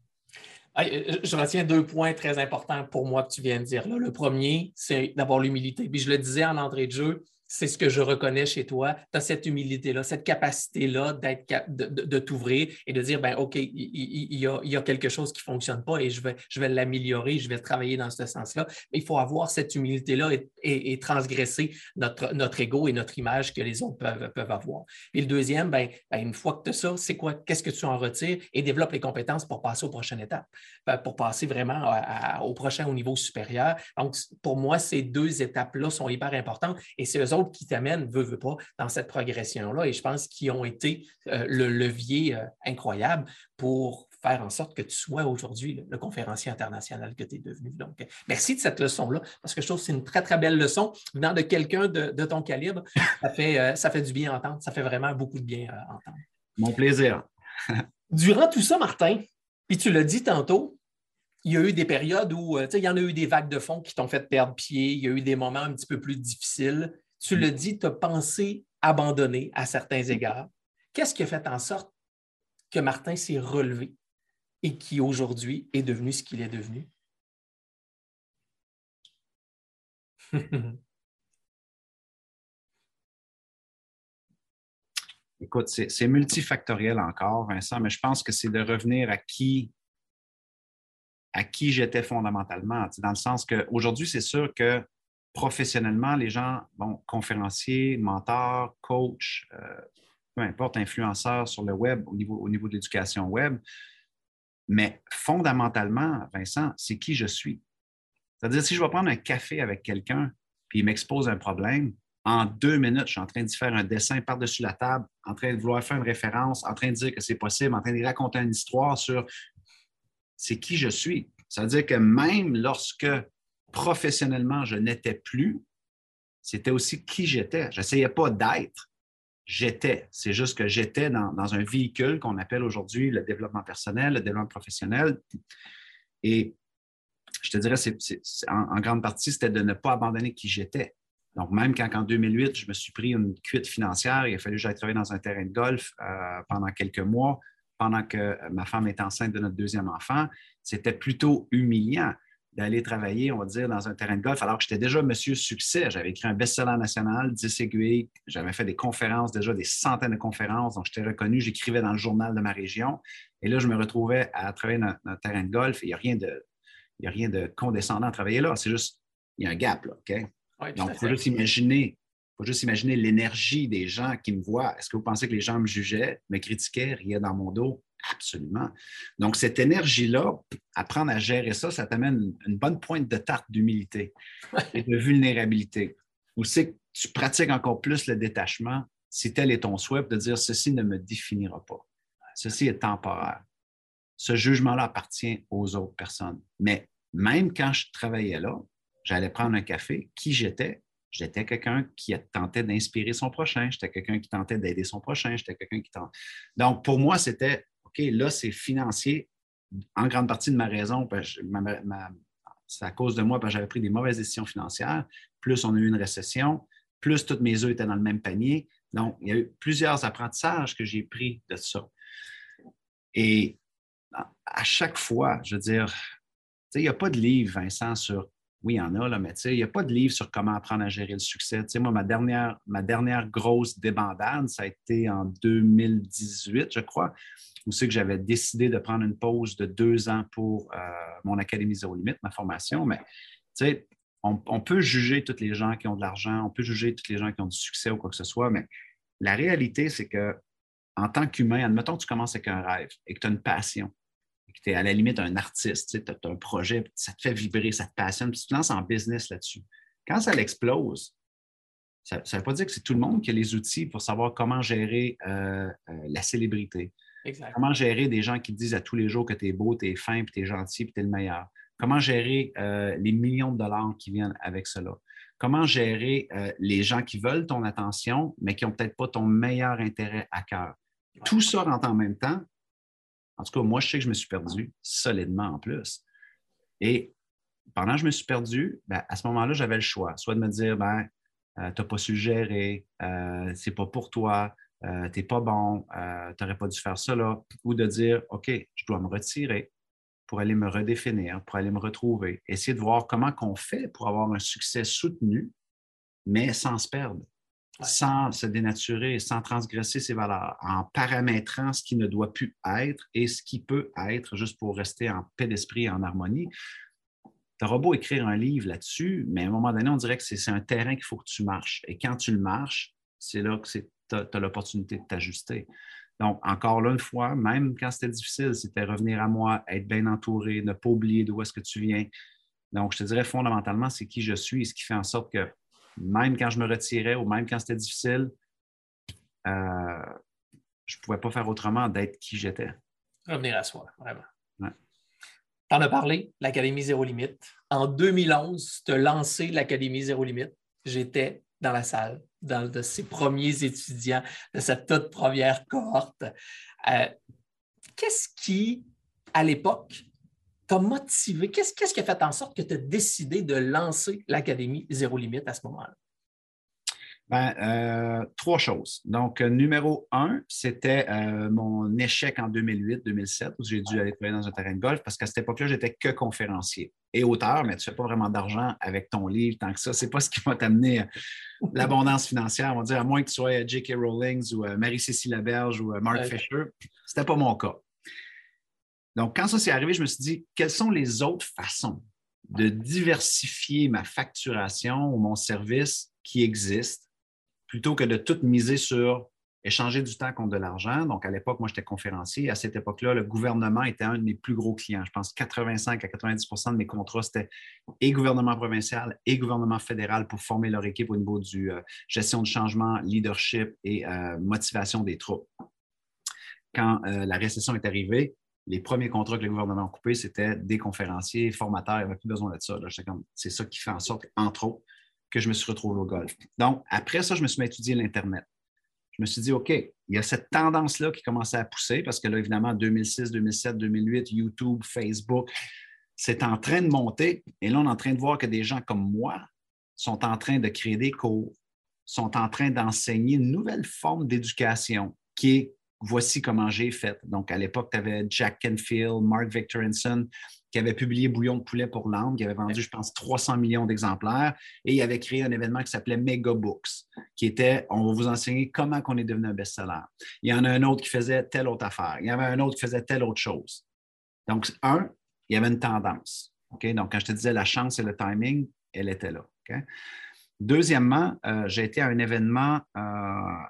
Euh, je retiens deux points très importants pour moi que tu viens de dire. Le premier, c'est d'avoir l'humilité. Puis je le disais en entrée de jeu, c'est ce que je reconnais chez toi. Tu as cette humilité-là, cette capacité-là de, t'ouvrir et de dire, ben OK, il, y a, quelque chose qui ne fonctionne pas et je vais, je vais l'améliorer, je vais travailler dans ce sens-là. Mais il faut avoir cette humilité-là et, transgresser notre, notre ego et notre image que les autres peuvent, peuvent avoir. Et le deuxième, ben, ben, une fois que tu as ça, c'est quoi? Qu'est-ce que tu en retires et développe les compétences pour passer aux prochaines étapes, ben, pour passer vraiment au prochain au niveau supérieur. Donc, pour moi, ces deux étapes-là sont hyper importantes et c'est eux autres qui t'amènent, veut, veut pas, dans cette progression-là. Et je pense qu'ils ont été euh, le levier euh, incroyable pour faire en sorte que tu sois aujourd'hui le, conférencier international que tu es devenu. Donc, euh, merci de cette leçon-là, parce que je trouve que c'est une très, très belle leçon. Venant de quelqu'un de, ton calibre, ça fait, ça fait du bien à entendre. Ça fait vraiment beaucoup de bien à entendre. Mon plaisir. Durant tout ça, Martin, puis tu l'as dit tantôt, il y a eu des périodes où, il y en a eu des vagues de fond qui t'ont fait perdre pied, il y a eu des moments un petit peu plus difficiles tu le dis, tu as pensé abandonner à certains égards. Qu'est-ce qui a fait en sorte que Martin s'est relevé et qui aujourd'hui est devenu ce qu'il est devenu? Écoute, c'est multifactoriel encore, Vincent, mais je pense que c'est de revenir à qui à qui j'étais fondamentalement. Dans le sens qu'aujourd'hui, c'est sûr que professionnellement, les gens, bon, conférenciers, mentors, coach, euh, peu importe, influenceurs sur le web, au niveau, au niveau de l'éducation web. Mais fondamentalement, Vincent, c'est qui je suis. C'est-à-dire, si je vais prendre un café avec quelqu'un, puis il m'expose un problème, en deux minutes, je suis en train d'y faire un dessin par-dessus la table, en train de vouloir faire une référence, en train de dire que c'est possible, en train de raconter une histoire sur c'est qui je suis. Ça veut dire que même lorsque professionnellement, je n'étais plus, c'était aussi qui j'étais. Je n'essayais pas d'être, j'étais. C'est juste que j'étais dans, un véhicule qu'on appelle aujourd'hui le développement personnel, le développement professionnel. Et je te dirais, en, grande partie, c'était de ne pas abandonner qui j'étais. Donc, même quand en 2008, je me suis pris une cuite financière, il a fallu que j'aille travailler dans un terrain de golf euh, pendant quelques mois, pendant que ma femme est enceinte de notre deuxième enfant, c'était plutôt humiliant d'aller travailler, on va dire, dans un terrain de golf, alors que j'étais déjà monsieur succès. J'avais écrit un best-seller national, 10 aiguilles, j'avais fait des conférences, déjà des centaines de conférences, donc j'étais reconnu, j'écrivais dans le journal de ma région. Et là, je me retrouvais à travailler dans, un terrain de golf et il n'y a rien de, a rien de condescendant à travailler là. C'est juste, il y a un gap, là, OK? donc, il faut juste imaginer, faut juste imaginer l'énergie des gens qui me voient. Est-ce que vous pensez que les gens me jugeaient, me critiquaient, riaient dans mon dos? Absolument. Donc, cette énergie-là, apprendre à gérer ça, ça t'amène une, bonne pointe de tarte d'humilité et de vulnérabilité. Ou c'est que tu pratiques encore plus le détachement, si tel est ton souhait, de dire ceci ne me définira pas. Ceci est temporaire. Ce jugement-là appartient aux autres personnes. Mais même quand je travaillais là, j'allais prendre un café, qui j'étais? J'étais quelqu'un qui tentait d'inspirer son prochain, j'étais quelqu'un qui tentait d'aider son prochain, j'étais quelqu'un qui tentait. Donc, pour moi, c'était OK, là, c'est financier. En grande partie de ma raison, c'est à cause de moi, parce que j'avais pris des mauvaises décisions financières. Plus on a eu une récession, plus toutes mes œufs étaient dans le même panier. Donc, il y a eu plusieurs apprentissages que j'ai pris de ça. Et à chaque fois, je veux dire, il n'y a pas de livre, Vincent, sur. Oui, il y en a, là, mais il n'y a pas de livre sur comment apprendre à gérer le succès. moi, ma dernière, ma dernière grosse débandade, ça a été en 2018, je crois où c'est que j'avais décidé de prendre une pause de deux ans pour euh, mon Académie Zéro Limite, ma formation. Mais sais, on, peut juger tous les gens qui ont de l'argent, on peut juger tous les gens qui ont du succès ou quoi que ce soit, mais la réalité, c'est que en tant qu'humain, admettons que tu commences avec un rêve et que tu as une passion, tu es à la limite un artiste, tu as, un projet, ça te fait vibrer, ça te passionne, puis tu te lances en business là-dessus. Quand ça l'explose, ça ne veut pas dire que c'est tout le monde qui a les outils pour savoir comment gérer euh, euh, la célébrité, Comment gérer des gens qui te disent à tous les jours que tu es beau, tu es fin, tu es gentil, puis tu es le meilleur? Comment gérer euh, les millions de dollars qui viennent avec cela? Comment gérer les gens qui veulent ton attention, mais qui n'ont peut-être pas ton meilleur intérêt à cœur? Tout ça rentre en même temps. En tout cas, moi, je sais que je me suis perdu solidement en plus. Et pendant que je me suis perdu, ben, à ce moment-là, j'avais le choix. Soit de me dire, ben, euh, tu n'as pas su le gérer, c'est pas pour toi, euh, tu n'es pas bon, euh, tu n'aurais pas dû faire là, ou de dire, OK, je dois me retirer pour aller me redéfinir, pour aller me retrouver, essayer de voir comment on fait pour avoir un succès soutenu, mais sans se perdre, sans se dénaturer, sans transgresser ses valeurs, en paramétrant ce qui ne doit plus être et ce qui peut être, juste pour rester en paix d'esprit et en harmonie. Tu auras beau écrire un livre là-dessus, mais à un moment donné, on dirait que c'est un terrain qu'il faut que tu marches. Et quand tu le marches, c'est là que tu as, l'opportunité de t'ajuster. Donc, encore une fois, même quand c'était difficile, c'était revenir à moi, être bien entouré, ne pas oublier d'où est-ce que tu viens. Donc, je te dirais fondamentalement, c'est qui je suis et ce qui fait en sorte que même quand je me retirais ou même quand c'était difficile, euh, je ne pouvais pas faire autrement d'être qui j'étais. Revenir à soi, vraiment. Tu en as parlé, l'Académie Zéro Limite. En 2011, tu as lancé l'Académie Zéro Limite. J'étais dans la salle, dans de ces premiers étudiants, de cette toute première cohorte. Euh, qu'est-ce qui, à l'époque, t'a motivé? Qu'est-ce, qu'est-ce qui a fait en sorte que tu as décidé de lancer l'Académie Zéro Limite à ce moment-là? Ben, euh, trois choses. Donc, euh, numéro un, c'était euh, mon échec en 2008-2007 où j'ai dû aller travailler dans un terrain de golf parce qu'à cette époque-là, j'étais que conférencier et auteur, mais tu ne fais pas vraiment d'argent avec ton livre tant que ça. Ce n'est pas ce qui va t'amener l'abondance financière. On va dire, à moins que tu sois J.K. Rowling ou Marie-Cécile Laberge ou Mark Fisher. Ce n'était pas mon cas. Donc, quand ça s'est arrivé, je me suis dit, quelles sont les autres façons de diversifier ma facturation ou mon service qui existent plutôt que de tout miser sur échanger du temps contre de l'argent? Donc, à l'époque, moi, j'étais conférencier. À cette époque-là, le gouvernement était un de mes plus gros clients. Je pense 85 à 90% de mes contrats, c'était et gouvernement provincial et gouvernement fédéral pour former leur équipe au niveau du euh, gestion de changement, leadership et euh, motivation des troupes. Quand euh, la récession est arrivée, les premiers contrats que le gouvernement a coupés, c'était des conférenciers, formateurs. Il n'y avait plus besoin de ça. C'est ça qui fait en sorte, entre autres, que je me suis retrouvé au golf. Donc, après ça, je me suis mis à étudier l'Internet. Je me suis dit, OK, il y a cette tendance-là qui commençait à pousser parce que là, évidemment, 2006, 2007, 2008, YouTube, Facebook, c'est en train de monter. Et là, on est en train de voir que des gens comme moi sont en train de créer des cours, sont en train d'enseigner une nouvelle forme d'éducation qui est voici comment j'ai fait. Donc, à l'époque, tu avais Jack Kenfield, Mark Victorinson, qui avait publié Bouillon de poulet pour l'âme, qui avait vendu, je pense, 300 millions d'exemplaires, et il avait créé un événement qui s'appelait Mega Books, qui était on va vous enseigner comment on est devenu un best-seller. Il y en a un autre qui faisait telle autre affaire. Il y avait un autre qui faisait telle autre chose. Donc, un, il y avait une tendance. Donc, quand je te disais la chance et le timing, elle était là. Deuxièmement, euh, j'ai été à un événement euh,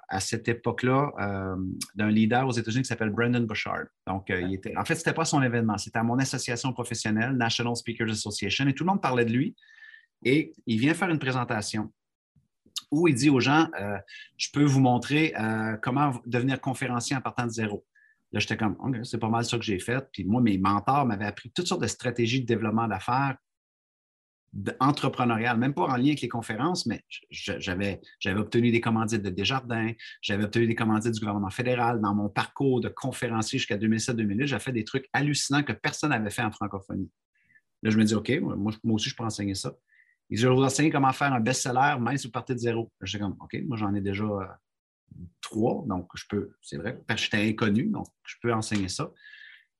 à cette époque-là euh, d'un leader aux États-Unis qui s'appelle Brandon Bouchard. Donc, il était, en fait, ce n'était pas son événement, c'était à mon association professionnelle, National Speakers Association, et tout le monde parlait de lui. Et il vient faire une présentation où il dit aux gens Je peux vous montrer comment devenir conférencier en partant de zéro. Là, j'étais comme, c'est pas mal ça que j'ai fait. Puis moi, mes mentors m'avaient appris toutes sortes de stratégies de développement d'affaires entrepreneurial, même pas en lien avec les conférences, mais j'avais, obtenu des commandites de Desjardins, j'avais obtenu des commandites du gouvernement fédéral. Dans mon parcours de conférencier jusqu'à 2007-2008, j'ai fait des trucs hallucinants que personne n'avait fait en francophonie. Là, je me dis, OK, moi, aussi, je peux enseigner ça. Ils je vais vous enseigner comment faire un best-seller, même si vous partez de zéro. J'étais comme, OK, moi, j'en ai déjà euh, trois, donc je peux, c'est vrai, j'étais inconnu, donc je peux enseigner ça.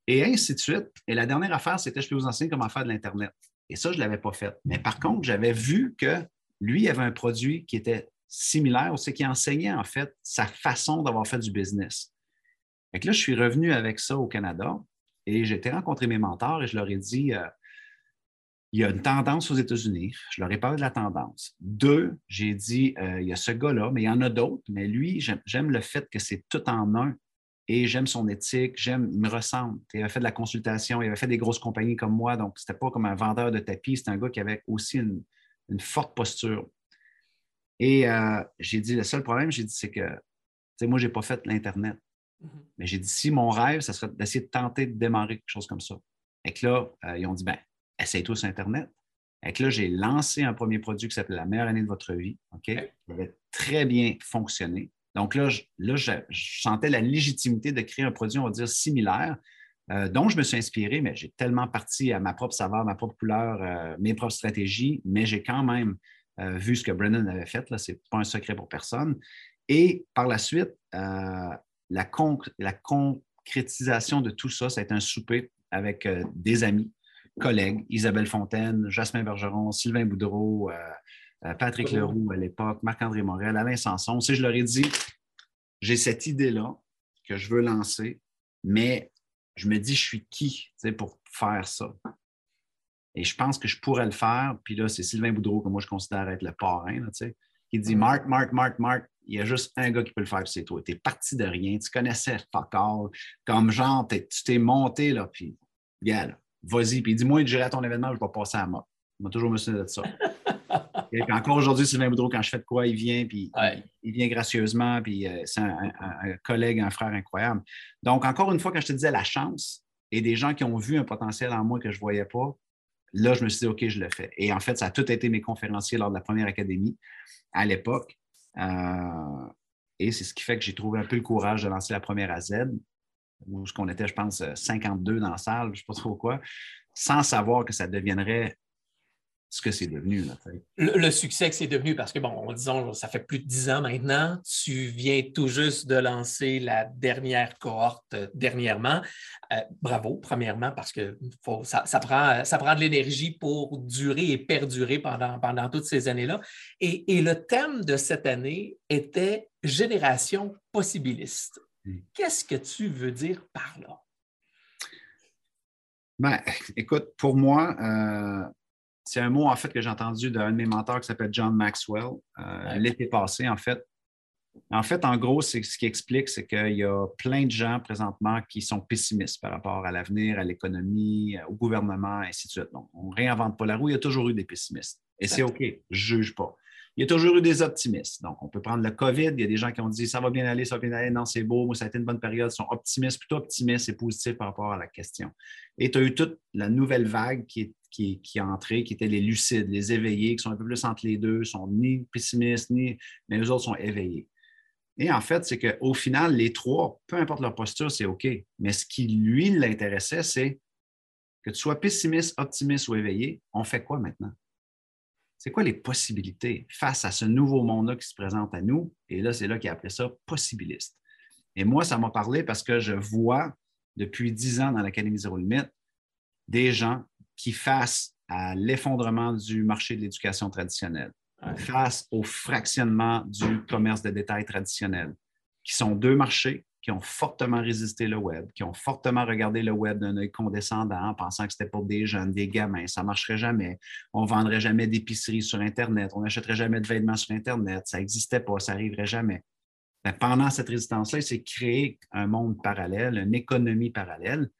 Et ainsi de suite. Et la dernière affaire, c'était je peux vous enseigner comment faire de l'Internet. Et ça, je ne l'avais pas fait. Mais par contre, j'avais vu que lui avait un produit qui était similaire, c'est qu'il enseignait en fait sa façon d'avoir fait du business. Et là, je suis revenu avec ça au Canada et j'ai été rencontrer mes mentors et je leur ai dit euh, il y a une tendance aux États-Unis. Je leur ai parlé de la tendance. Deux, j'ai dit euh, il y a ce gars-là, mais il y en a d'autres, mais lui, j'aime le fait que c'est tout en un et j'aime son éthique, j'aime, il me ressemble. Il avait fait de la consultation, il avait fait des grosses compagnies comme moi, donc c'était pas comme un vendeur de tapis, c'était un gars qui avait aussi une, forte posture. Et euh, j'ai dit, le seul problème, j'ai dit, c'est que, tu sais, moi, j'ai pas fait l'Internet. Mm-hmm. Mais j'ai dit, si mon rêve, ça serait d'essayer de tenter de démarrer quelque chose comme ça. Et que là, euh, ils ont dit, ben, essaye-toi sur Internet. Et que là, j'ai lancé un premier produit qui s'appelait La meilleure année de votre vie. OK? Ça avait très bien fonctionné. Donc là, je, sentais la légitimité de créer un produit, on va dire, similaire, euh, dont je me suis inspiré, mais j'ai tellement parti à ma propre saveur, ma propre couleur, euh, mes propres stratégies, mais j'ai quand même euh, vu ce que Brennan avait fait, ce n'est pas un secret pour personne. Et par la suite, la, la, concrétisation de tout ça, ça a été un souper avec des amis, collègues, Isabelle Fontaine, Jasmin Bergeron, Sylvain Boudreau, Patrick Leroux à l'époque, Marc-André Morel, Alain Sanson. Si je leur ai dit, j'ai cette idée-là que je veux lancer, mais je me dis, je suis qui pour faire ça? Et je pense que je pourrais le faire. Puis là, c'est Sylvain Boudreau, que moi, je considère être le parrain, qui dit Marc, Marc, Marc, Marc, il y a juste un gars qui peut le faire, c'est toi. Tu es parti de rien, tu connaissais fuck all. Comme genre, tu t'es monté, là, puis, gars, vas-y. Puis dis-moi, il à ton événement, je vais passer à moi. Il m'a toujours me souvenir de ça. Et puis encore aujourd'hui, Sylvain Boudreau, quand je fais de quoi, il vient, puis il, vient gracieusement, puis euh, c'est un, collègue, un frère incroyable. Donc, encore une fois, quand je te disais la chance et des gens qui ont vu un potentiel en moi que je ne voyais pas, là, je me suis dit, OK, je le fais. Et en fait, ça a tout été mes conférenciers lors de la première académie à l'époque. Euh, et c'est ce qui fait que j'ai trouvé un peu le courage de lancer la première AZ, où ce qu'on était, je pense, 52 dans la salle, je ne sais pas trop quoi, sans savoir que ça deviendrait ce que c'est devenu. le, succès que c'est devenu, parce que, bon, disons, ça fait plus de dix ans maintenant, tu viens tout juste de lancer la dernière cohorte euh, dernièrement. Euh, bravo, premièrement, parce que ça, prend, ça prend de l'énergie pour durer et perdurer pendant, pendant toutes ces années-là. Et, le thème de cette année était Génération possibiliste. Hmm. Qu'est-ce que tu veux dire par là? Ben, écoute, pour moi, euh, c'est un mot, en fait, que j'ai entendu d'un de mes mentors qui s'appelle John Maxwell euh, l'été passé, en fait. En fait, en gros, ce qui explique, c'est qu'il y a plein de gens présentement qui sont pessimistes par rapport à l'avenir, à l'économie, au gouvernement, ainsi de suite. Donc, on ne réinvente pas la roue, il y a toujours eu des pessimistes. Et c'est OK, je ne juge pas. Il y a toujours eu des optimistes. Donc, on peut prendre le COVID. Il y a des gens qui ont dit ça va bien aller, ça va bien aller, non, c'est beau, ça a été une bonne période. Ils sont optimistes, plutôt optimistes et positifs par rapport à la question. Et tu as eu toute la nouvelle vague qui est qui, qui entré, qui étaient les lucides, les éveillés, qui sont un peu plus entre les deux, sont ni pessimistes, ni, mais les autres sont éveillés. Et en fait, c'est qu'au final, les trois, peu importe leur posture, c'est OK. Mais ce qui, lui, l'intéressait, c'est que tu sois pessimiste, optimiste ou éveillé, on fait quoi maintenant? C'est quoi les possibilités face à ce nouveau monde-là qui se présente à nous? Et là, c'est là qu'il a appelé ça possibiliste. Et moi, ça m'a parlé parce que je vois depuis dix ans dans l'Académie Zéro Limite des gens qui, face à l'effondrement du marché de l'éducation traditionnelle, face au fractionnement du commerce de détail traditionnel, qui sont deux marchés qui ont fortement résisté le web, qui ont fortement regardé le web d'un œil condescendant en pensant que c'était pour des jeunes, des gamins, ça ne marcherait jamais. On ne vendrait jamais d'épicerie sur Internet, on n'achèterait jamais de vêtements sur Internet, ça n'existait pas, ça n'arriverait jamais. Ben, pendant cette résistance-là, il s'est créé un monde parallèle, une économie parallèle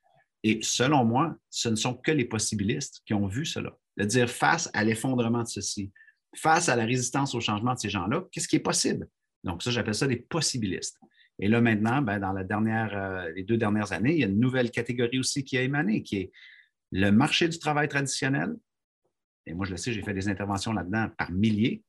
et selon moi, ce ne sont que les possibilistes qui ont vu cela. De dire face à l'effondrement de ceci, face à la résistance au changement de ces gens-là, qu'est-ce qui est possible? Donc, ça, j'appelle ça des possibilistes. Et là, maintenant, ben, dans la dernière, euh, les deux dernières années, il y a une nouvelle catégorie aussi qui a émané, qui est le marché du travail traditionnel. Et moi, je le sais, j'ai fait des interventions là-dedans par milliers.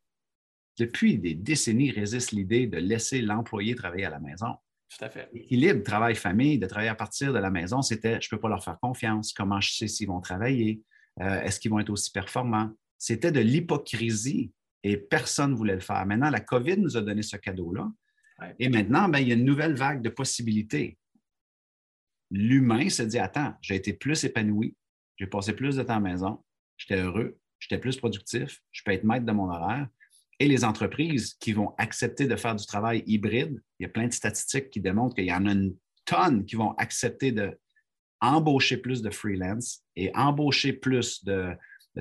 Depuis des décennies, résiste l'idée de laisser l'employé travailler à la maison. Tout à fait. L'équilibre travail-famille, de travailler à partir de la maison, c'était je ne peux pas leur faire confiance. Comment je sais s'ils vont travailler? Euh, est-ce qu'ils vont être aussi performants? C'était de l'hypocrisie et personne ne voulait le faire. Maintenant, la COVID nous a donné ce cadeau-là. Et maintenant, ben, il y a une nouvelle vague de possibilités. L'humain se dit Attends, j'ai été plus épanoui, j'ai passé plus de temps à la maison, j'étais heureux, j'étais plus productif, je peux être maître de mon horaire et les entreprises qui vont accepter de faire du travail hybride. Il y a plein de statistiques qui démontrent qu'il y en a une tonne qui vont accepter de embaucher plus de freelance et embaucher plus de,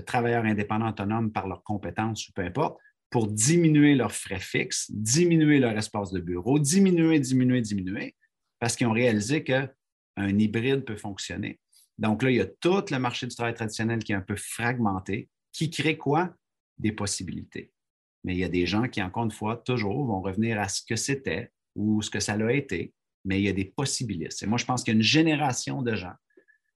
travailleurs indépendants autonomes par leurs compétences ou peu importe, pour diminuer leurs frais fixes, diminuer leur espace de bureau, diminuer, diminuer, diminuer, parce qu'ils ont réalisé qu'un hybride peut fonctionner. Donc là, il y a tout le marché du travail traditionnel qui est un peu fragmenté, qui crée quoi? Des possibilités. Mais il y a des gens qui, encore une fois, toujours vont revenir à ce que c'était ou ce que ça l'a été, mais il y a des possibilistes. Et moi, je pense qu'il y a une génération de gens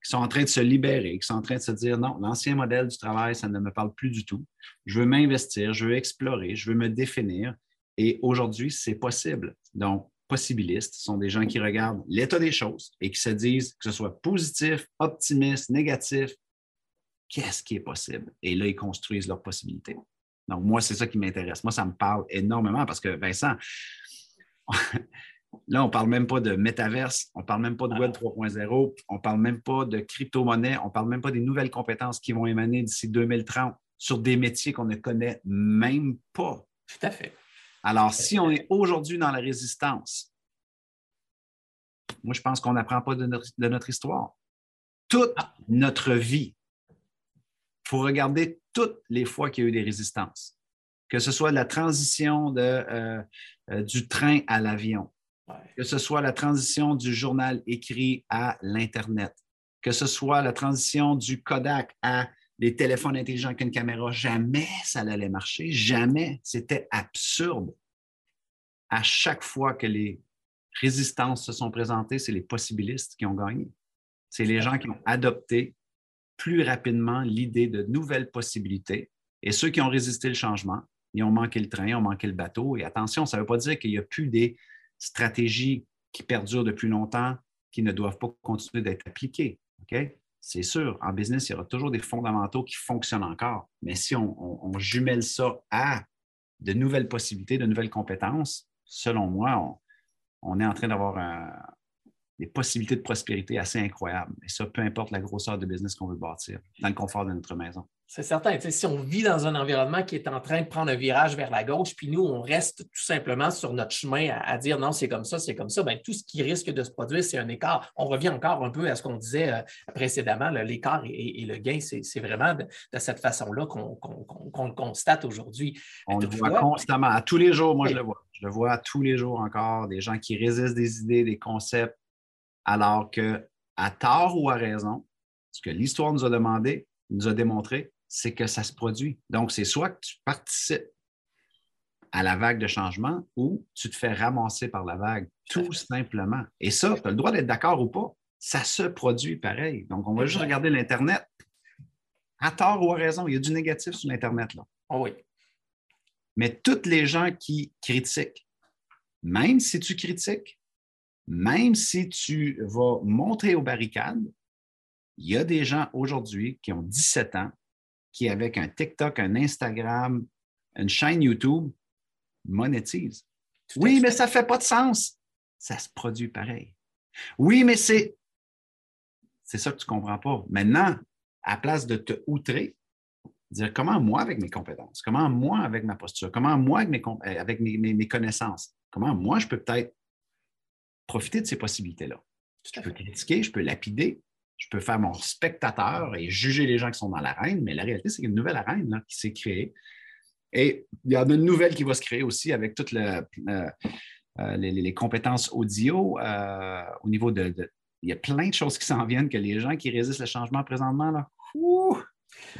qui sont en train de se libérer, qui sont en train de se dire non, l'ancien modèle du travail, ça ne me parle plus du tout. Je veux m'investir, je veux explorer, je veux me définir. Et aujourd'hui, c'est possible. Donc, possibilistes sont des gens qui regardent l'état des choses et qui se disent que ce soit positif, optimiste, négatif, qu'est-ce qui est possible? Et là, ils construisent leurs possibilités. Donc, moi, c'est ça qui m'intéresse. Moi, ça me parle énormément parce que, Vincent, Là, on ne parle même pas de métaverse, on ne parle même pas de Web 3.0, on ne parle même pas de crypto-monnaie, on ne parle même pas des nouvelles compétences qui vont émaner d'ici 2030 sur des métiers qu'on ne connaît même pas. Tout à fait. Alors, si on est aujourd'hui dans la résistance, moi, je pense qu'on n'apprend pas de notre, histoire. Toute ah. notre vie, il faut regarder toutes les fois qu'il y a eu des résistances, que ce soit la transition de, euh, euh, du train à l'avion, que ce soit la transition du journal écrit à l'Internet, que ce soit la transition du Kodak à des téléphones intelligents avec une caméra, jamais ça allait marcher, jamais. C'était absurde. À chaque fois que les résistances se sont présentées, c'est les possibilistes qui ont gagné. C'est les gens qui ont adopté plus rapidement l'idée de nouvelles possibilités. Et ceux qui ont résisté le changement, ils ont manqué le train, ils ont manqué le bateau. Et attention, ça ne veut pas dire qu'il n'y a plus des stratégies qui perdurent depuis longtemps, qui ne doivent pas continuer d'être appliquées. C'est sûr, en business, il y aura toujours des fondamentaux qui fonctionnent encore. Mais si on, jumelle ça à de nouvelles possibilités, de nouvelles compétences, selon moi, on, est en train d'avoir des possibilités de prospérité assez incroyables. Et ça, peu importe la grosseur de business qu'on veut bâtir, dans le confort de notre maison. C'est certain. si on vit dans un environnement qui est en train de prendre un virage vers la gauche, puis nous, on reste tout simplement sur notre chemin à, dire non, c'est comme ça, c'est comme ça, bien, tout ce qui risque de se produire, c'est un écart. On revient encore un peu à ce qu'on disait euh, précédemment, l'écart et, le gain, c'est vraiment de, cette façon-là qu'on le constate aujourd'hui. On le voit constamment, à tous les jours, moi je le vois. Je le vois tous les jours encore, des gens qui résistent des idées, des concepts, alors que à tort ou à raison, ce que l'histoire nous a demandé, nous a démontré, c'est que ça se produit. Donc, c'est soit que tu participes à la vague de changement ou tu te fais ramasser par la vague, tout simplement. Et ça, tu as le droit d'être d'accord ou pas, ça se produit pareil. Donc, on va juste regarder l'Internet. À tort ou à raison, il y a du négatif sur l'Internet. Là. Oh oui. Mais toutes les gens qui critiquent, même si tu critiques, même si tu vas montrer aux barricades, il y a des gens aujourd'hui qui ont 17 ans qui, avec un TikTok, un Instagram, une chaîne YouTube, monétise. oui, mais ça ne fait pas de sens. Ça se produit pareil. Oui, mais c'est. C'est ça que tu ne comprends pas. Maintenant, à place de te outrer, dire comment moi, avec mes compétences, comment moi, avec ma posture, comment moi, avec mes, avec mes connaissances, comment moi, je peux peut-être profiter de ces possibilités-là. Je peux critiquer, je peux lapider, je peux faire mon spectateur et juger les gens qui sont dans l'arène, mais la réalité, c'est qu'il y a une nouvelle arène qui s'est créée. Et il y en a une nouvelle qui va se créer aussi avec toutes euh, les, compétences audio euh, au niveau de, Il y a plein de choses qui s'en viennent que les gens qui résistent le changement présentement, là,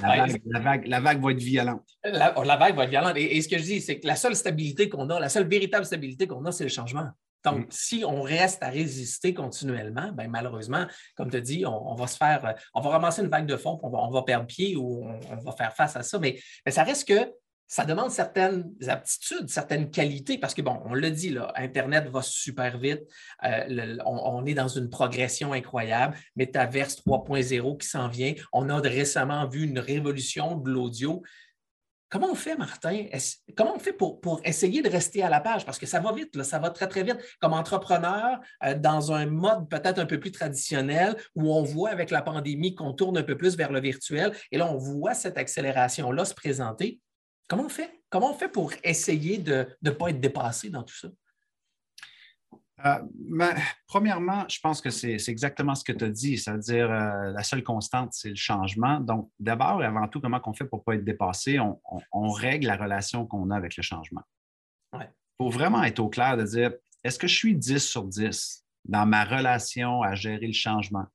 la, vague, va être violente. La, vague va être violente. et ce que je dis, c'est que la seule stabilité qu'on a, la seule véritable stabilité qu'on a, c'est le changement. Donc, mm. si on reste à résister continuellement, ben, malheureusement, comme tu dis, on, va se faire, euh, on va ramasser une vague de fond, on va, on va perdre pied ou on, va faire face à ça. Mais, ça reste que ça demande certaines aptitudes, certaines qualités, parce que, bon, on l'a dit, là, Internet va super vite, euh, on, est dans une progression incroyable, Metaverse 3.0 qui s'en vient, on a récemment vu une révolution de l'audio. Comment on fait, Martin? Comment on fait pour, essayer de rester à la page? Parce que ça va vite, ça va très, très vite. Comme entrepreneur, euh, dans un mode peut-être un peu plus traditionnel, où on voit avec la pandémie qu'on tourne un peu plus vers le virtuel, et là, on voit cette accélération-là se présenter. Comment on fait? Comment on fait pour essayer de ne pas être dépassé dans tout ça? Euh, premièrement, je pense que c'est exactement ce que tu as dit, c'est-à-dire euh, la seule constante, c'est le changement. Donc, d'abord et avant tout, comment on fait pour ne pas être dépassé? On, règle la relation qu'on a avec le changement. Il faut vraiment être au clair de dire, est-ce que je suis 10 sur 10 dans ma relation à gérer le changement,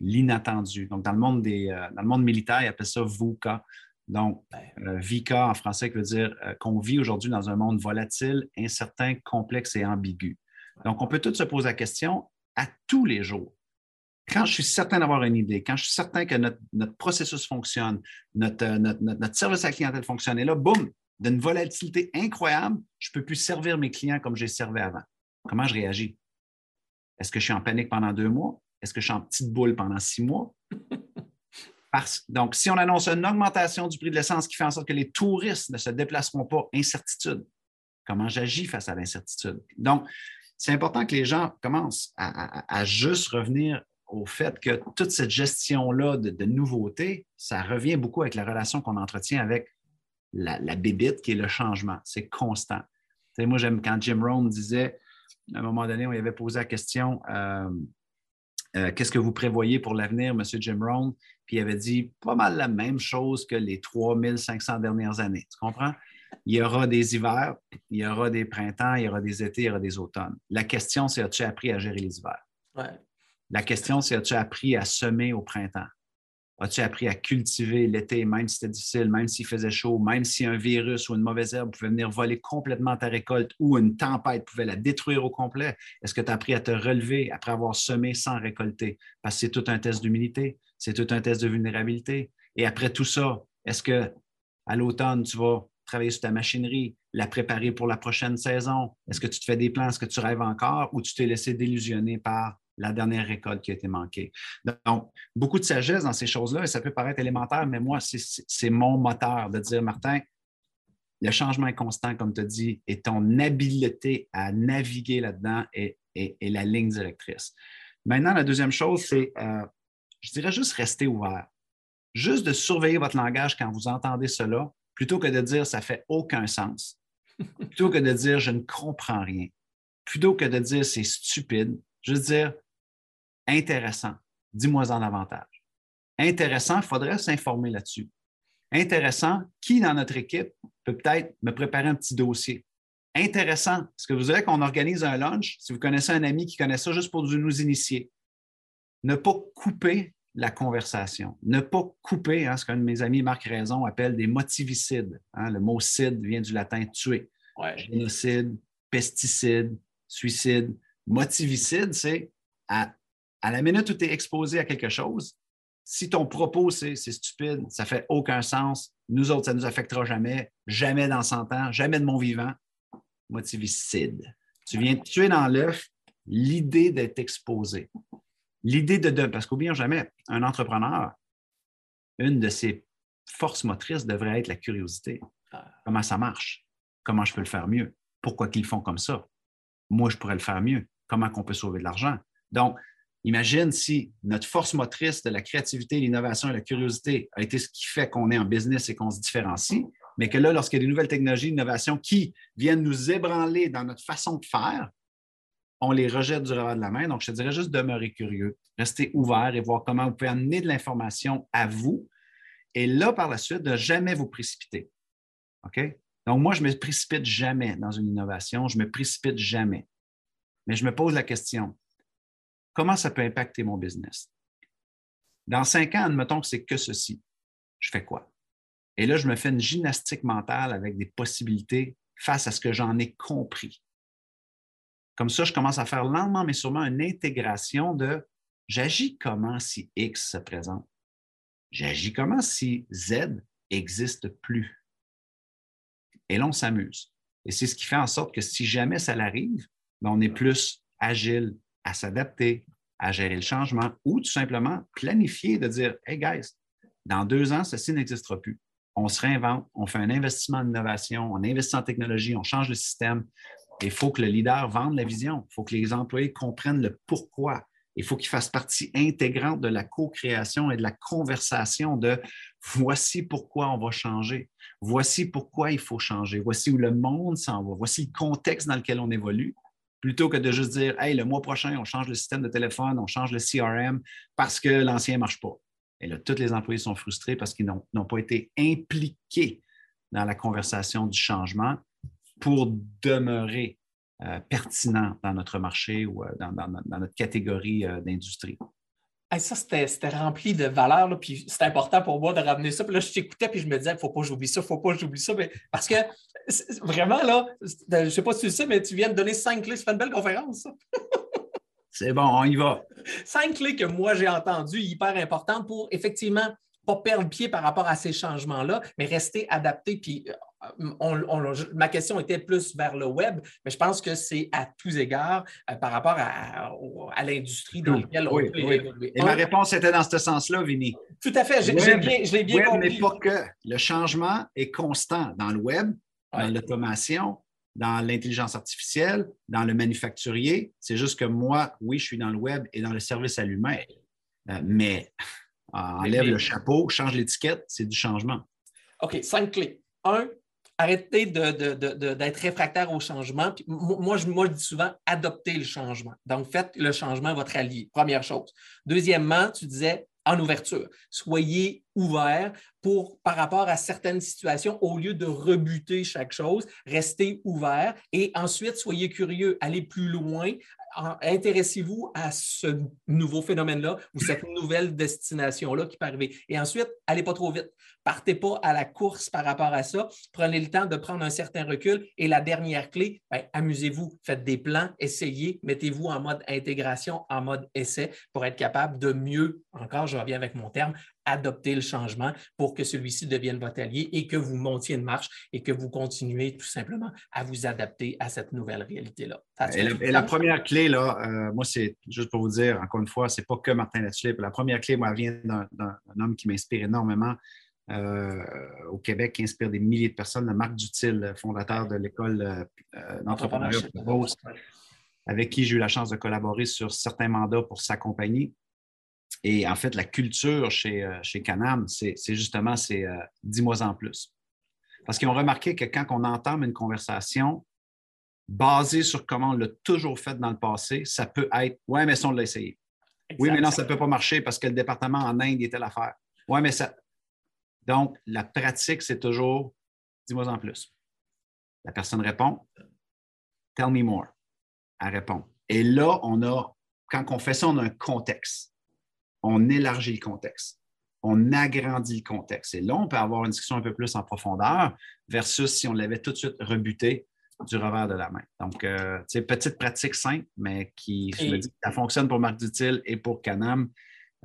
l'inattendu? Donc, dans le monde, des, euh, dans le monde militaire, ils appellent ça VUCA. Donc, VICA en français, qui veut dire qu'on vit aujourd'hui dans un monde volatile, incertain, complexe et ambigu. Donc, on peut tout se poser la question à tous les jours. Quand je suis certain d'avoir une idée, quand je suis certain que notre, processus fonctionne, euh, notre, service à la clientèle fonctionne, et là, boum, d'une volatilité incroyable, je ne peux plus servir mes clients comme j'ai servi avant. Comment je réagis? Est-ce que je suis en panique pendant deux mois? Est-ce que je suis en petite boule pendant six mois? donc, si on annonce une augmentation du prix de l'essence qui fait en sorte que les touristes ne se déplaceront pas, incertitude. Comment j'agis face à l'incertitude? Donc, c'est important que les gens commencent à, juste revenir au fait que toute cette gestion-là de, nouveautés, ça revient beaucoup avec la relation qu'on entretient avec la, la bébite qui est le changement. C'est constant. moi, j'aime quand Jim Rohn disait, à un moment donné, on lui avait posé la question euh, euh, Qu'est-ce que vous prévoyez pour l'avenir, M. Jim Rohn Puis il avait dit pas mal la même chose que les 3500 dernières années. Tu comprends? Il y aura des hivers, il y aura des printemps, il y aura des étés, il y aura des automnes. La question, c'est as-tu appris à gérer les hivers? La question, c'est as-tu appris à semer au printemps? As-tu appris à cultiver l'été, même si c'était difficile, même s'il faisait chaud, même si un virus ou une mauvaise herbe pouvait venir voler complètement ta récolte ou une tempête pouvait la détruire au complet? Est-ce que tu as appris à te relever après avoir semé sans récolter? Parce que c'est tout un test d'humilité, c'est tout un test de vulnérabilité. Et après tout ça, est-ce que à l'automne, tu vas travailler sur ta machinerie, la préparer pour la prochaine saison? Est-ce que tu te fais des plans? Est-ce que tu rêves encore? Ou tu t'es laissé délusionner par la dernière récolte qui a été manquée? Donc, beaucoup de sagesse dans ces choses-là, et ça peut paraître élémentaire, mais moi, c'est mon moteur de dire, Martin, le changement est constant, comme tu as dit, et ton habileté à naviguer là-dedans est, la ligne directrice. Maintenant, la deuxième chose, c'est, euh, je dirais juste rester ouvert. Juste de surveiller votre langage quand vous entendez cela, plutôt que de dire ça fait aucun sens, plutôt que de dire je ne comprends rien, plutôt que de dire c'est stupide, juste dire Intéressant. Dis-moi en davantage. Intéressant, il faudrait s'informer là-dessus. Intéressant, qui dans notre équipe peut peut-être me préparer un petit dossier? Intéressant, est-ce que vous voudrez qu'on organise un lunch? Si vous connaissez un ami qui connaît ça, juste pour nous initier. Ne pas couper la conversation. Ne pas couper hein, ce qu'un de mes amis, Marc Raison, appelle des motivicides. Hein. le mot cide vient du latin tuer. Génocide, pesticide, suicide. Motivicide, c'est à à la minute où tu es exposé à quelque chose, si ton propos c'est stupide, ça fait aucun sens, nous autres, ça ne nous affectera jamais, jamais dans 100 ans, jamais de mon vivant, motivicide. Tu viens tuer dans l'œuf l'idée d'être exposé. L'idée de, parce qu'oublions jamais, un entrepreneur, une de ses forces motrices devrait être la curiosité. Ah. Comment ça marche? Comment je peux le faire mieux? Pourquoi qu'ils font comme ça? Moi, je pourrais le faire mieux. Comment qu'on peut sauver de l'argent? Donc, Imagine si notre force motrice de la créativité, l'innovation et la curiosité a été ce qui fait qu'on est en business et qu'on se différencie, mais que là, lorsqu'il y a des nouvelles technologies, innovations qui viennent nous ébranler dans notre façon de faire, on les rejette du revers de la main. Donc, je te dirais juste demeurer curieux, rester ouvert et voir comment vous pouvez amener de l'information à vous. Et là, par la suite, de jamais vous précipiter. OK? Donc, moi, je ne me précipite jamais dans une innovation, je ne me précipite jamais. Mais je me pose la question, comment ça peut impacter mon business? Dans cinq ans, admettons que c'est que ceci. Je fais quoi? Et là, je me fais une gymnastique mentale avec des possibilités face à ce que j'en ai compris. Comme ça, je commence à faire lentement, mais sûrement une intégration de j'agis comment si X se présente? J'agis comment si Z n'existe plus? Et là, on s'amuse. Et c'est ce qui fait en sorte que si jamais ça l'arrive, ben, on est plus agile, à s'adapter, à gérer le changement ou tout simplement planifier de dire Hey guys, dans deux ans, ceci n'existera plus. On se réinvente, on fait un investissement en innovation, on investit en technologie, on change le système. Il faut que le leader vende la vision. Il faut que les employés comprennent le pourquoi. Il faut qu'ils fassent partie intégrante de la co-création et de la conversation de voici pourquoi on va changer, voici pourquoi il faut changer, voici où le monde s'en va, voici le contexte dans lequel on évolue plutôt que de juste dire Hey, le mois prochain, on change le système de téléphone, on change le CRM parce que l'ancien ne marche pas. Et là, tous les employés sont frustrés parce qu'ils n'ont pas été impliqués dans la conversation du changement pour demeurer euh, pertinents dans notre marché ou euh, dans, notre catégorie euh, d'industrie ça, c'était rempli de valeurs, puis c'était important pour moi de ramener ça. Puis là, je t'écoutais, puis je me disais, il ne faut pas que j'oublie ça, il ne faut pas que j'oublie ça. Mais, parce que vraiment, là, je ne sais pas si tu le sais, mais tu viens de donner cinq clés. Ça fait une belle conférence, C'est bon, on y va. Cinq clés que moi j'ai entendues, hyper importantes pour effectivement pas perdre pied par rapport à ces changements-là, mais rester adapté. Puis ma question était plus vers le web, mais je pense que c'est à tous égards euh, par rapport à, l'industrie dans laquelle on peut évoluer. Et ma réponse était dans ce sens-là, Vinny. Tout à fait, je l'ai bien, compris. Mais pas que. Le changement est constant dans le web, dans l'automation, dans l'intelligence artificielle, dans le manufacturier. C'est juste que moi, oui, je suis dans le web et dans le service à l'humain. Euh, mais enlève le chapeau, change l'étiquette, c'est du changement. OK, cinq clés. Un, arrêtez d'être réfractaire au changement. moi, je, moi, dis souvent, adoptez le changement. Donc, faites le changement votre allié, première chose. Deuxièmement, tu disais, en ouverture. Soyez ouvert pour, par rapport à certaines situations, au lieu de rebuter chaque chose, restez ouvert et ensuite soyez curieux, allez plus loin, intéressez-vous à ce nouveau phénomène-là ou cette nouvelle destination-là qui peut arriver? Et ensuite, allez pas trop vite. Partez pas à la course par rapport à ça. Prenez le temps de prendre un certain recul. Et la dernière clé, ben, amusez-vous, faites des plans, essayez, mettez-vous en mode intégration, en mode essai pour être capable de mieux, encore, je reviens avec mon terme, adopter le changement pour que celui-ci devienne votre allié et que vous montiez une marche et que vous continuez tout simplement à vous adapter à cette nouvelle réalité-là. Et, la, première clé, là, euh, moi, c'est juste pour vous dire, encore une fois, c'est pas que Martin Latulippe. La première clé, moi, vient d'un homme qui m'inspire énormément. Euh, au Québec, qui inspire des milliers de personnes, Marc Dutil, fondateur de l'école euh, d'entrepreneuriat avec qui j'ai eu la chance de collaborer sur certains mandats pour s'accompagner. Et en fait, la culture chez, euh, chez Canam, c'est justement, c'est euh, dis-moi en plus. Parce qu'ils ont remarqué que quand on entame une conversation basée sur comment on l'a toujours fait dans le passé, ça peut être Ouais, mais ça, on l'a essayé. Oui, mais non, ça ne peut pas marcher parce que le département en Inde était l'affaire. Oui, mais ça. Donc, la pratique, c'est toujours dis-moi en plus. La personne répond Tell me more. Elle répond. Et là, on a, quand on fait ça, on a un contexte on élargit le contexte, on agrandit le contexte. Et là, on peut avoir une discussion un peu plus en profondeur versus si on l'avait tout de suite rebuté du revers de la main. Donc, euh, c'est petite pratique simple, mais qui, je me dis, ça fonctionne pour Marc Dutil et pour Canam.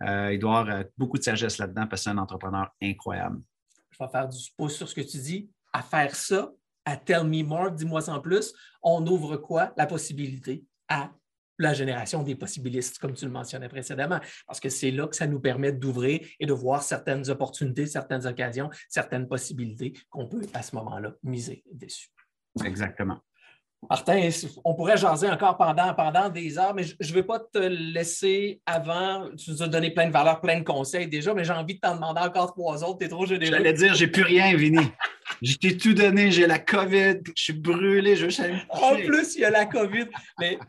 Euh, il doit avoir beaucoup de sagesse là-dedans parce que c'est un entrepreneur incroyable. Je vais faire du pouce sur ce que tu dis. À faire ça, à Tell Me More, dis-moi en plus, on ouvre quoi? La possibilité à la génération des possibilistes, comme tu le mentionnais précédemment, parce que c'est là que ça nous permet d'ouvrir et de voir certaines opportunités, certaines occasions, certaines possibilités qu'on peut à ce moment-là miser dessus. Exactement. Martin, on pourrait jaser encore pendant, pendant des heures, mais je ne vais pas te laisser avant. Tu nous as donné plein de valeurs, plein de conseils déjà, mais j'ai envie de t'en demander encore trois autres. Tu es trop généreux. J'allais dire, j'ai plus rien, Vinny. J'ai tout donné, j'ai la COVID, je suis brûlé, je veux En plus, il y a la COVID. Mais,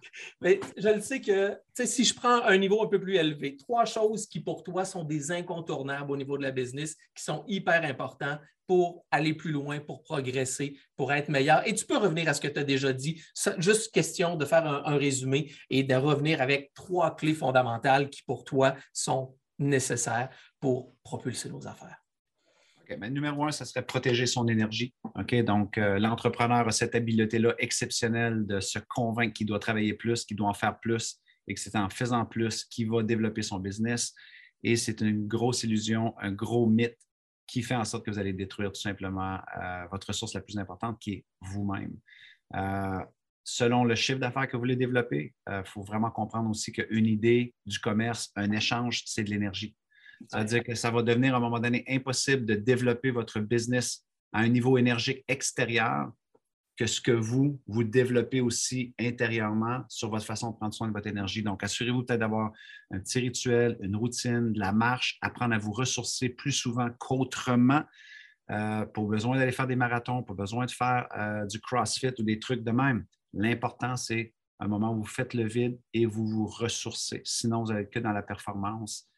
mais je le sais que si je prends un niveau un peu plus élevé, trois choses qui pour toi sont des incontournables au niveau de la business, qui sont hyper importants pour aller plus loin, pour progresser, pour être meilleur. Et tu peux revenir à ce que tu as déjà dit. Juste question de faire un, résumé et de revenir avec trois clés fondamentales qui pour toi sont nécessaires pour propulser nos affaires. Ben, numéro un, ce serait protéger son énergie. Donc, euh, l'entrepreneur a cette habileté-là exceptionnelle de se convaincre qu'il doit travailler plus, qu'il doit en faire plus et que c'est en faisant plus qu'il va développer son business. Et c'est une grosse illusion, un gros mythe qui fait en sorte que vous allez détruire tout simplement euh, votre ressource la plus importante qui est vous-même. Euh, selon le chiffre d'affaires que vous voulez développer, il faut vraiment comprendre aussi qu'une idée du commerce, un échange, c'est de l'énergie. C'est-à-dire que ça va devenir à un moment donné impossible de développer votre business à un niveau énergique extérieur que ce que vous, vous développez aussi intérieurement sur votre façon de prendre soin de votre énergie. Donc, assurez-vous peut-être d'avoir un petit rituel, une routine, de la marche, apprendre à vous ressourcer plus souvent qu'autrement. Euh, pour besoin d'aller faire des marathons, pour besoin de faire euh, du CrossFit ou des trucs de même. L'important, c'est un moment où vous faites le vide et vous vous ressourcez. Sinon, vous n'êtes que dans la performance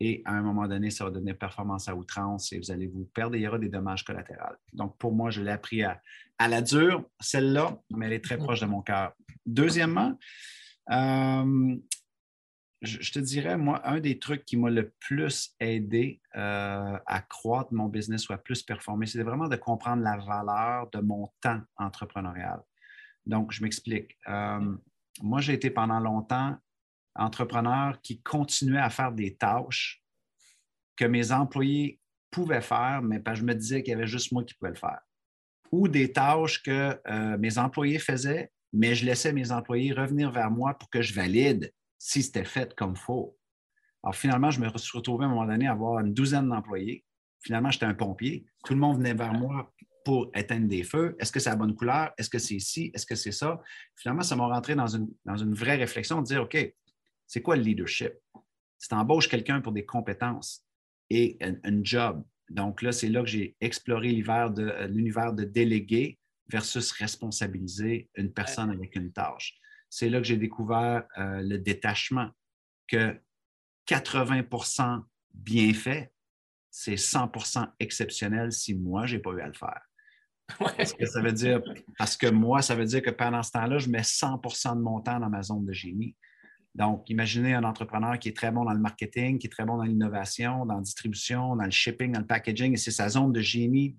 et à un moment donné, ça va devenir performance à outrance et vous allez vous perdre et il y aura des dommages collatéraux. Donc, pour moi, je l'ai appris à, la dure, celle-là, mais elle est très proche de mon cœur. Deuxièmement, euh, je, te dirais, moi, un des trucs qui m'a le plus aidé euh, à croître mon business ou à plus performer, c'est vraiment de comprendre la valeur de mon temps entrepreneurial. Donc, je m'explique. Euh, moi, j'ai été pendant longtemps entrepreneur qui continuait à faire des tâches que mes employés pouvaient faire, mais je me disais qu'il y avait juste moi qui pouvais le faire. Ou des tâches que euh, mes employés faisaient, mais je laissais mes employés revenir vers moi pour que je valide si c'était fait comme faut. Alors finalement, je me suis retrouvé à un moment donné à avoir une douzaine d'employés. Finalement, j'étais un pompier. Tout le monde venait vers moi pour éteindre des feux? Est-ce que c'est la bonne couleur? Est-ce que c'est ci? Est-ce que c'est ça? Finalement, ça m'a rentré dans une, dans une vraie réflexion de dire, OK, c'est quoi le leadership? C'est embauche quelqu'un pour des compétences et un, job. Donc là, c'est là que j'ai exploré l'univers de, euh, l'univers de déléguer versus responsabiliser une personne avec une tâche. C'est là que j'ai découvert euh, le détachement, que 80% bien fait, c'est 100% exceptionnel si moi, je n'ai pas eu à le faire. Parce que ça veut dire, parce que moi, ça veut dire que pendant ce temps-là, je mets 100% de mon temps dans ma zone de génie. Donc, imaginez un entrepreneur qui est très bon dans le marketing, qui est très bon dans l'innovation, dans la distribution, dans le shipping, dans le packaging, et c'est sa zone de génie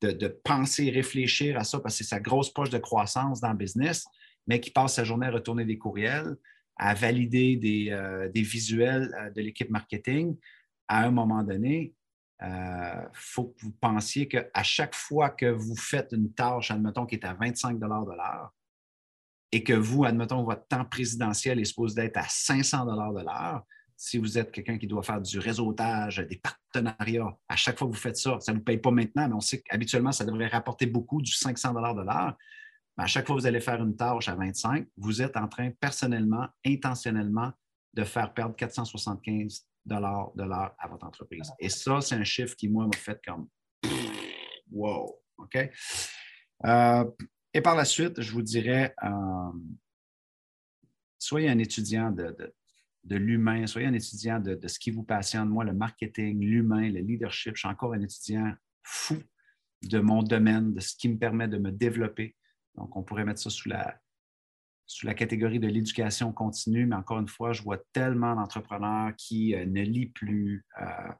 de, penser, réfléchir à ça, parce que c'est sa grosse poche de croissance dans le business, mais qui passe sa journée à retourner des courriels, à valider des, euh, visuels euh, de l'équipe marketing. À un moment donné, il euh, faut que vous pensiez qu'à chaque fois que vous faites une tâche, admettons, qui est à 25 de l'heure, et que vous, admettons, votre temps présidentiel est supposé être à 500 de l'heure, si vous êtes quelqu'un qui doit faire du réseautage, des partenariats, à chaque fois que vous faites ça, ça ne vous paye pas maintenant, mais on sait qu'habituellement, ça devrait rapporter beaucoup du 500 de l'heure. À chaque fois que vous allez faire une tâche à 25, vous êtes en train personnellement, intentionnellement, de faire perdre 475 de l'heure à votre entreprise. Et ça, c'est un chiffre qui, moi, m'a fait comme wow. OK? Euh, et par la suite, je vous dirais, euh, soyez un étudiant de, l'humain, soyez un étudiant de, ce qui vous passionne. Moi, le marketing, l'humain, le leadership, je suis encore un étudiant fou de mon domaine, de ce qui me permet de me développer. Donc, on pourrait mettre ça sous la, sous la catégorie de l'éducation continue, mais encore une fois, je vois tellement d'entrepreneurs qui euh, ne lisent plus euh,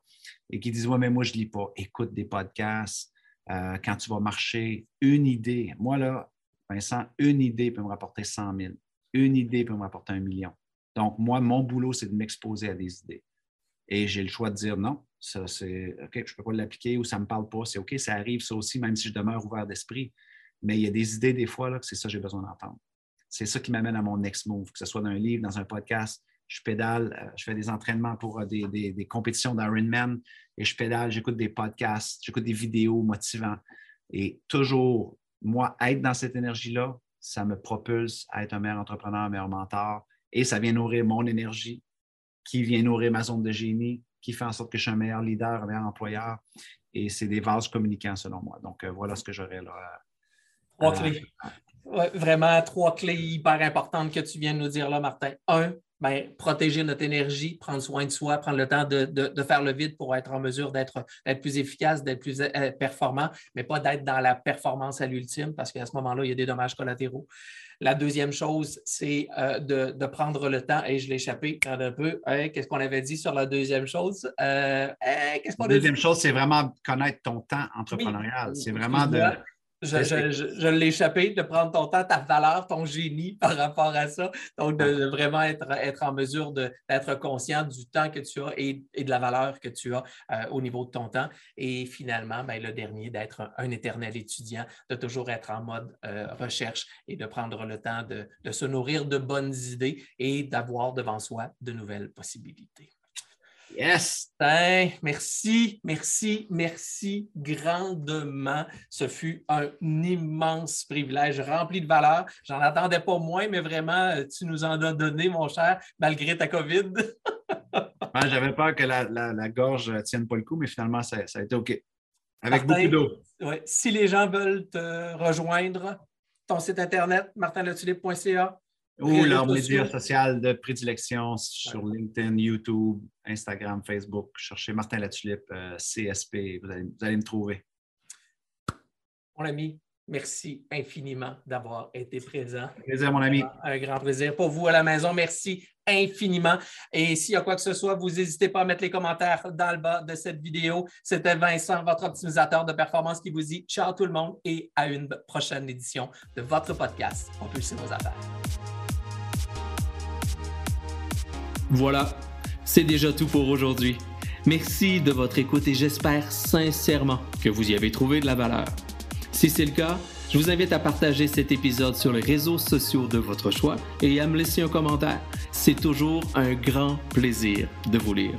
et qui disent Ouais, mais moi, je ne lis pas. Écoute des podcasts, euh, quand tu vas marcher, une idée. Moi, là, Vincent, une idée peut me rapporter 100 000. Une idée peut me rapporter un million. Donc, moi, mon boulot, c'est de m'exposer à des idées. Et j'ai le choix de dire non, ça, c'est OK, je ne peux pas l'appliquer ou ça ne me parle pas. C'est OK, ça arrive, ça aussi, même si je demeure ouvert d'esprit. Mais il y a des idées, des fois, là, que c'est ça que j'ai besoin d'entendre. C'est ça qui m'amène à mon next move, que ce soit dans un livre, dans un podcast, je pédale, euh, je fais des entraînements pour euh, des, des, des compétitions d'Ironman et je pédale, j'écoute des podcasts, j'écoute des vidéos motivantes. Et toujours, moi, être dans cette énergie-là, ça me propulse à être un meilleur entrepreneur, un meilleur mentor et ça vient nourrir mon énergie qui vient nourrir ma zone de génie, qui fait en sorte que je suis un meilleur leader, un meilleur employeur. Et c'est des vases communicants selon moi. Donc, euh, voilà ce que j'aurais là. Trois clés. Vraiment, trois clés hyper importantes que tu viens de nous dire là, Martin. Un, ben, protéger notre énergie, prendre soin de soi, prendre le temps de, faire le vide pour être en mesure d'être plus efficace, d'être plus euh, performant, mais pas d'être dans la performance à l'ultime, parce qu'à ce moment-là, il y a des dommages collatéraux. La deuxième chose, c'est euh, de, prendre le temps, et je l'ai échappé un peu. Hein, qu'est-ce qu'on avait dit sur la deuxième chose? Euh, hein, la deuxième chose, c'est vraiment connaître ton temps entrepreneurial. c'est vraiment de je, l'ai échappé de prendre ton temps, ta valeur, ton génie par rapport à ça. Donc, de, vraiment être, être en mesure d'être conscient du temps que tu as et, de la valeur que tu as euh, au niveau de ton temps. Et finalement, ben, le dernier, d'être un, éternel étudiant, de toujours être en mode euh, recherche et de prendre le temps de, de se nourrir de bonnes idées et d'avoir devant soi de nouvelles possibilités. Yes! merci, merci, merci grandement. Ce fut un immense privilège rempli de valeur. J'en attendais pas moins, mais vraiment, tu nous en as donné, mon cher, malgré ta COVID. J'avais peur que la, gorge ne tienne pas le coup, mais finalement, ça, a été OK. Avec beaucoup d'eau. Si les gens veulent te rejoindre, ton site internet, martinletulipe.ca, ou leur média social de prédilection sur LinkedIn, YouTube, Instagram, Facebook. Cherchez Martin Latulippe, euh, CSP, vous allez, me trouver. Mon ami, merci infiniment d'avoir été présent. Plaisir, mon ami. Un grand plaisir. Pour vous à la maison, merci infiniment. Et s'il y a quoi que ce soit, vous n'hésitez pas à mettre les commentaires dans le bas de cette vidéo. C'était Vincent, votre optimisateur de performance, qui vous dit ciao tout le monde et à une prochaine édition de votre podcast Propulsez vos affaires. Voilà, c'est déjà tout pour aujourd'hui. Merci de votre écoute et j'espère sincèrement que vous y avez trouvé de la valeur. Si c'est le cas, je vous invite à partager cet épisode sur les réseaux sociaux de votre choix et à me laisser un commentaire. C'est toujours un grand plaisir de vous lire.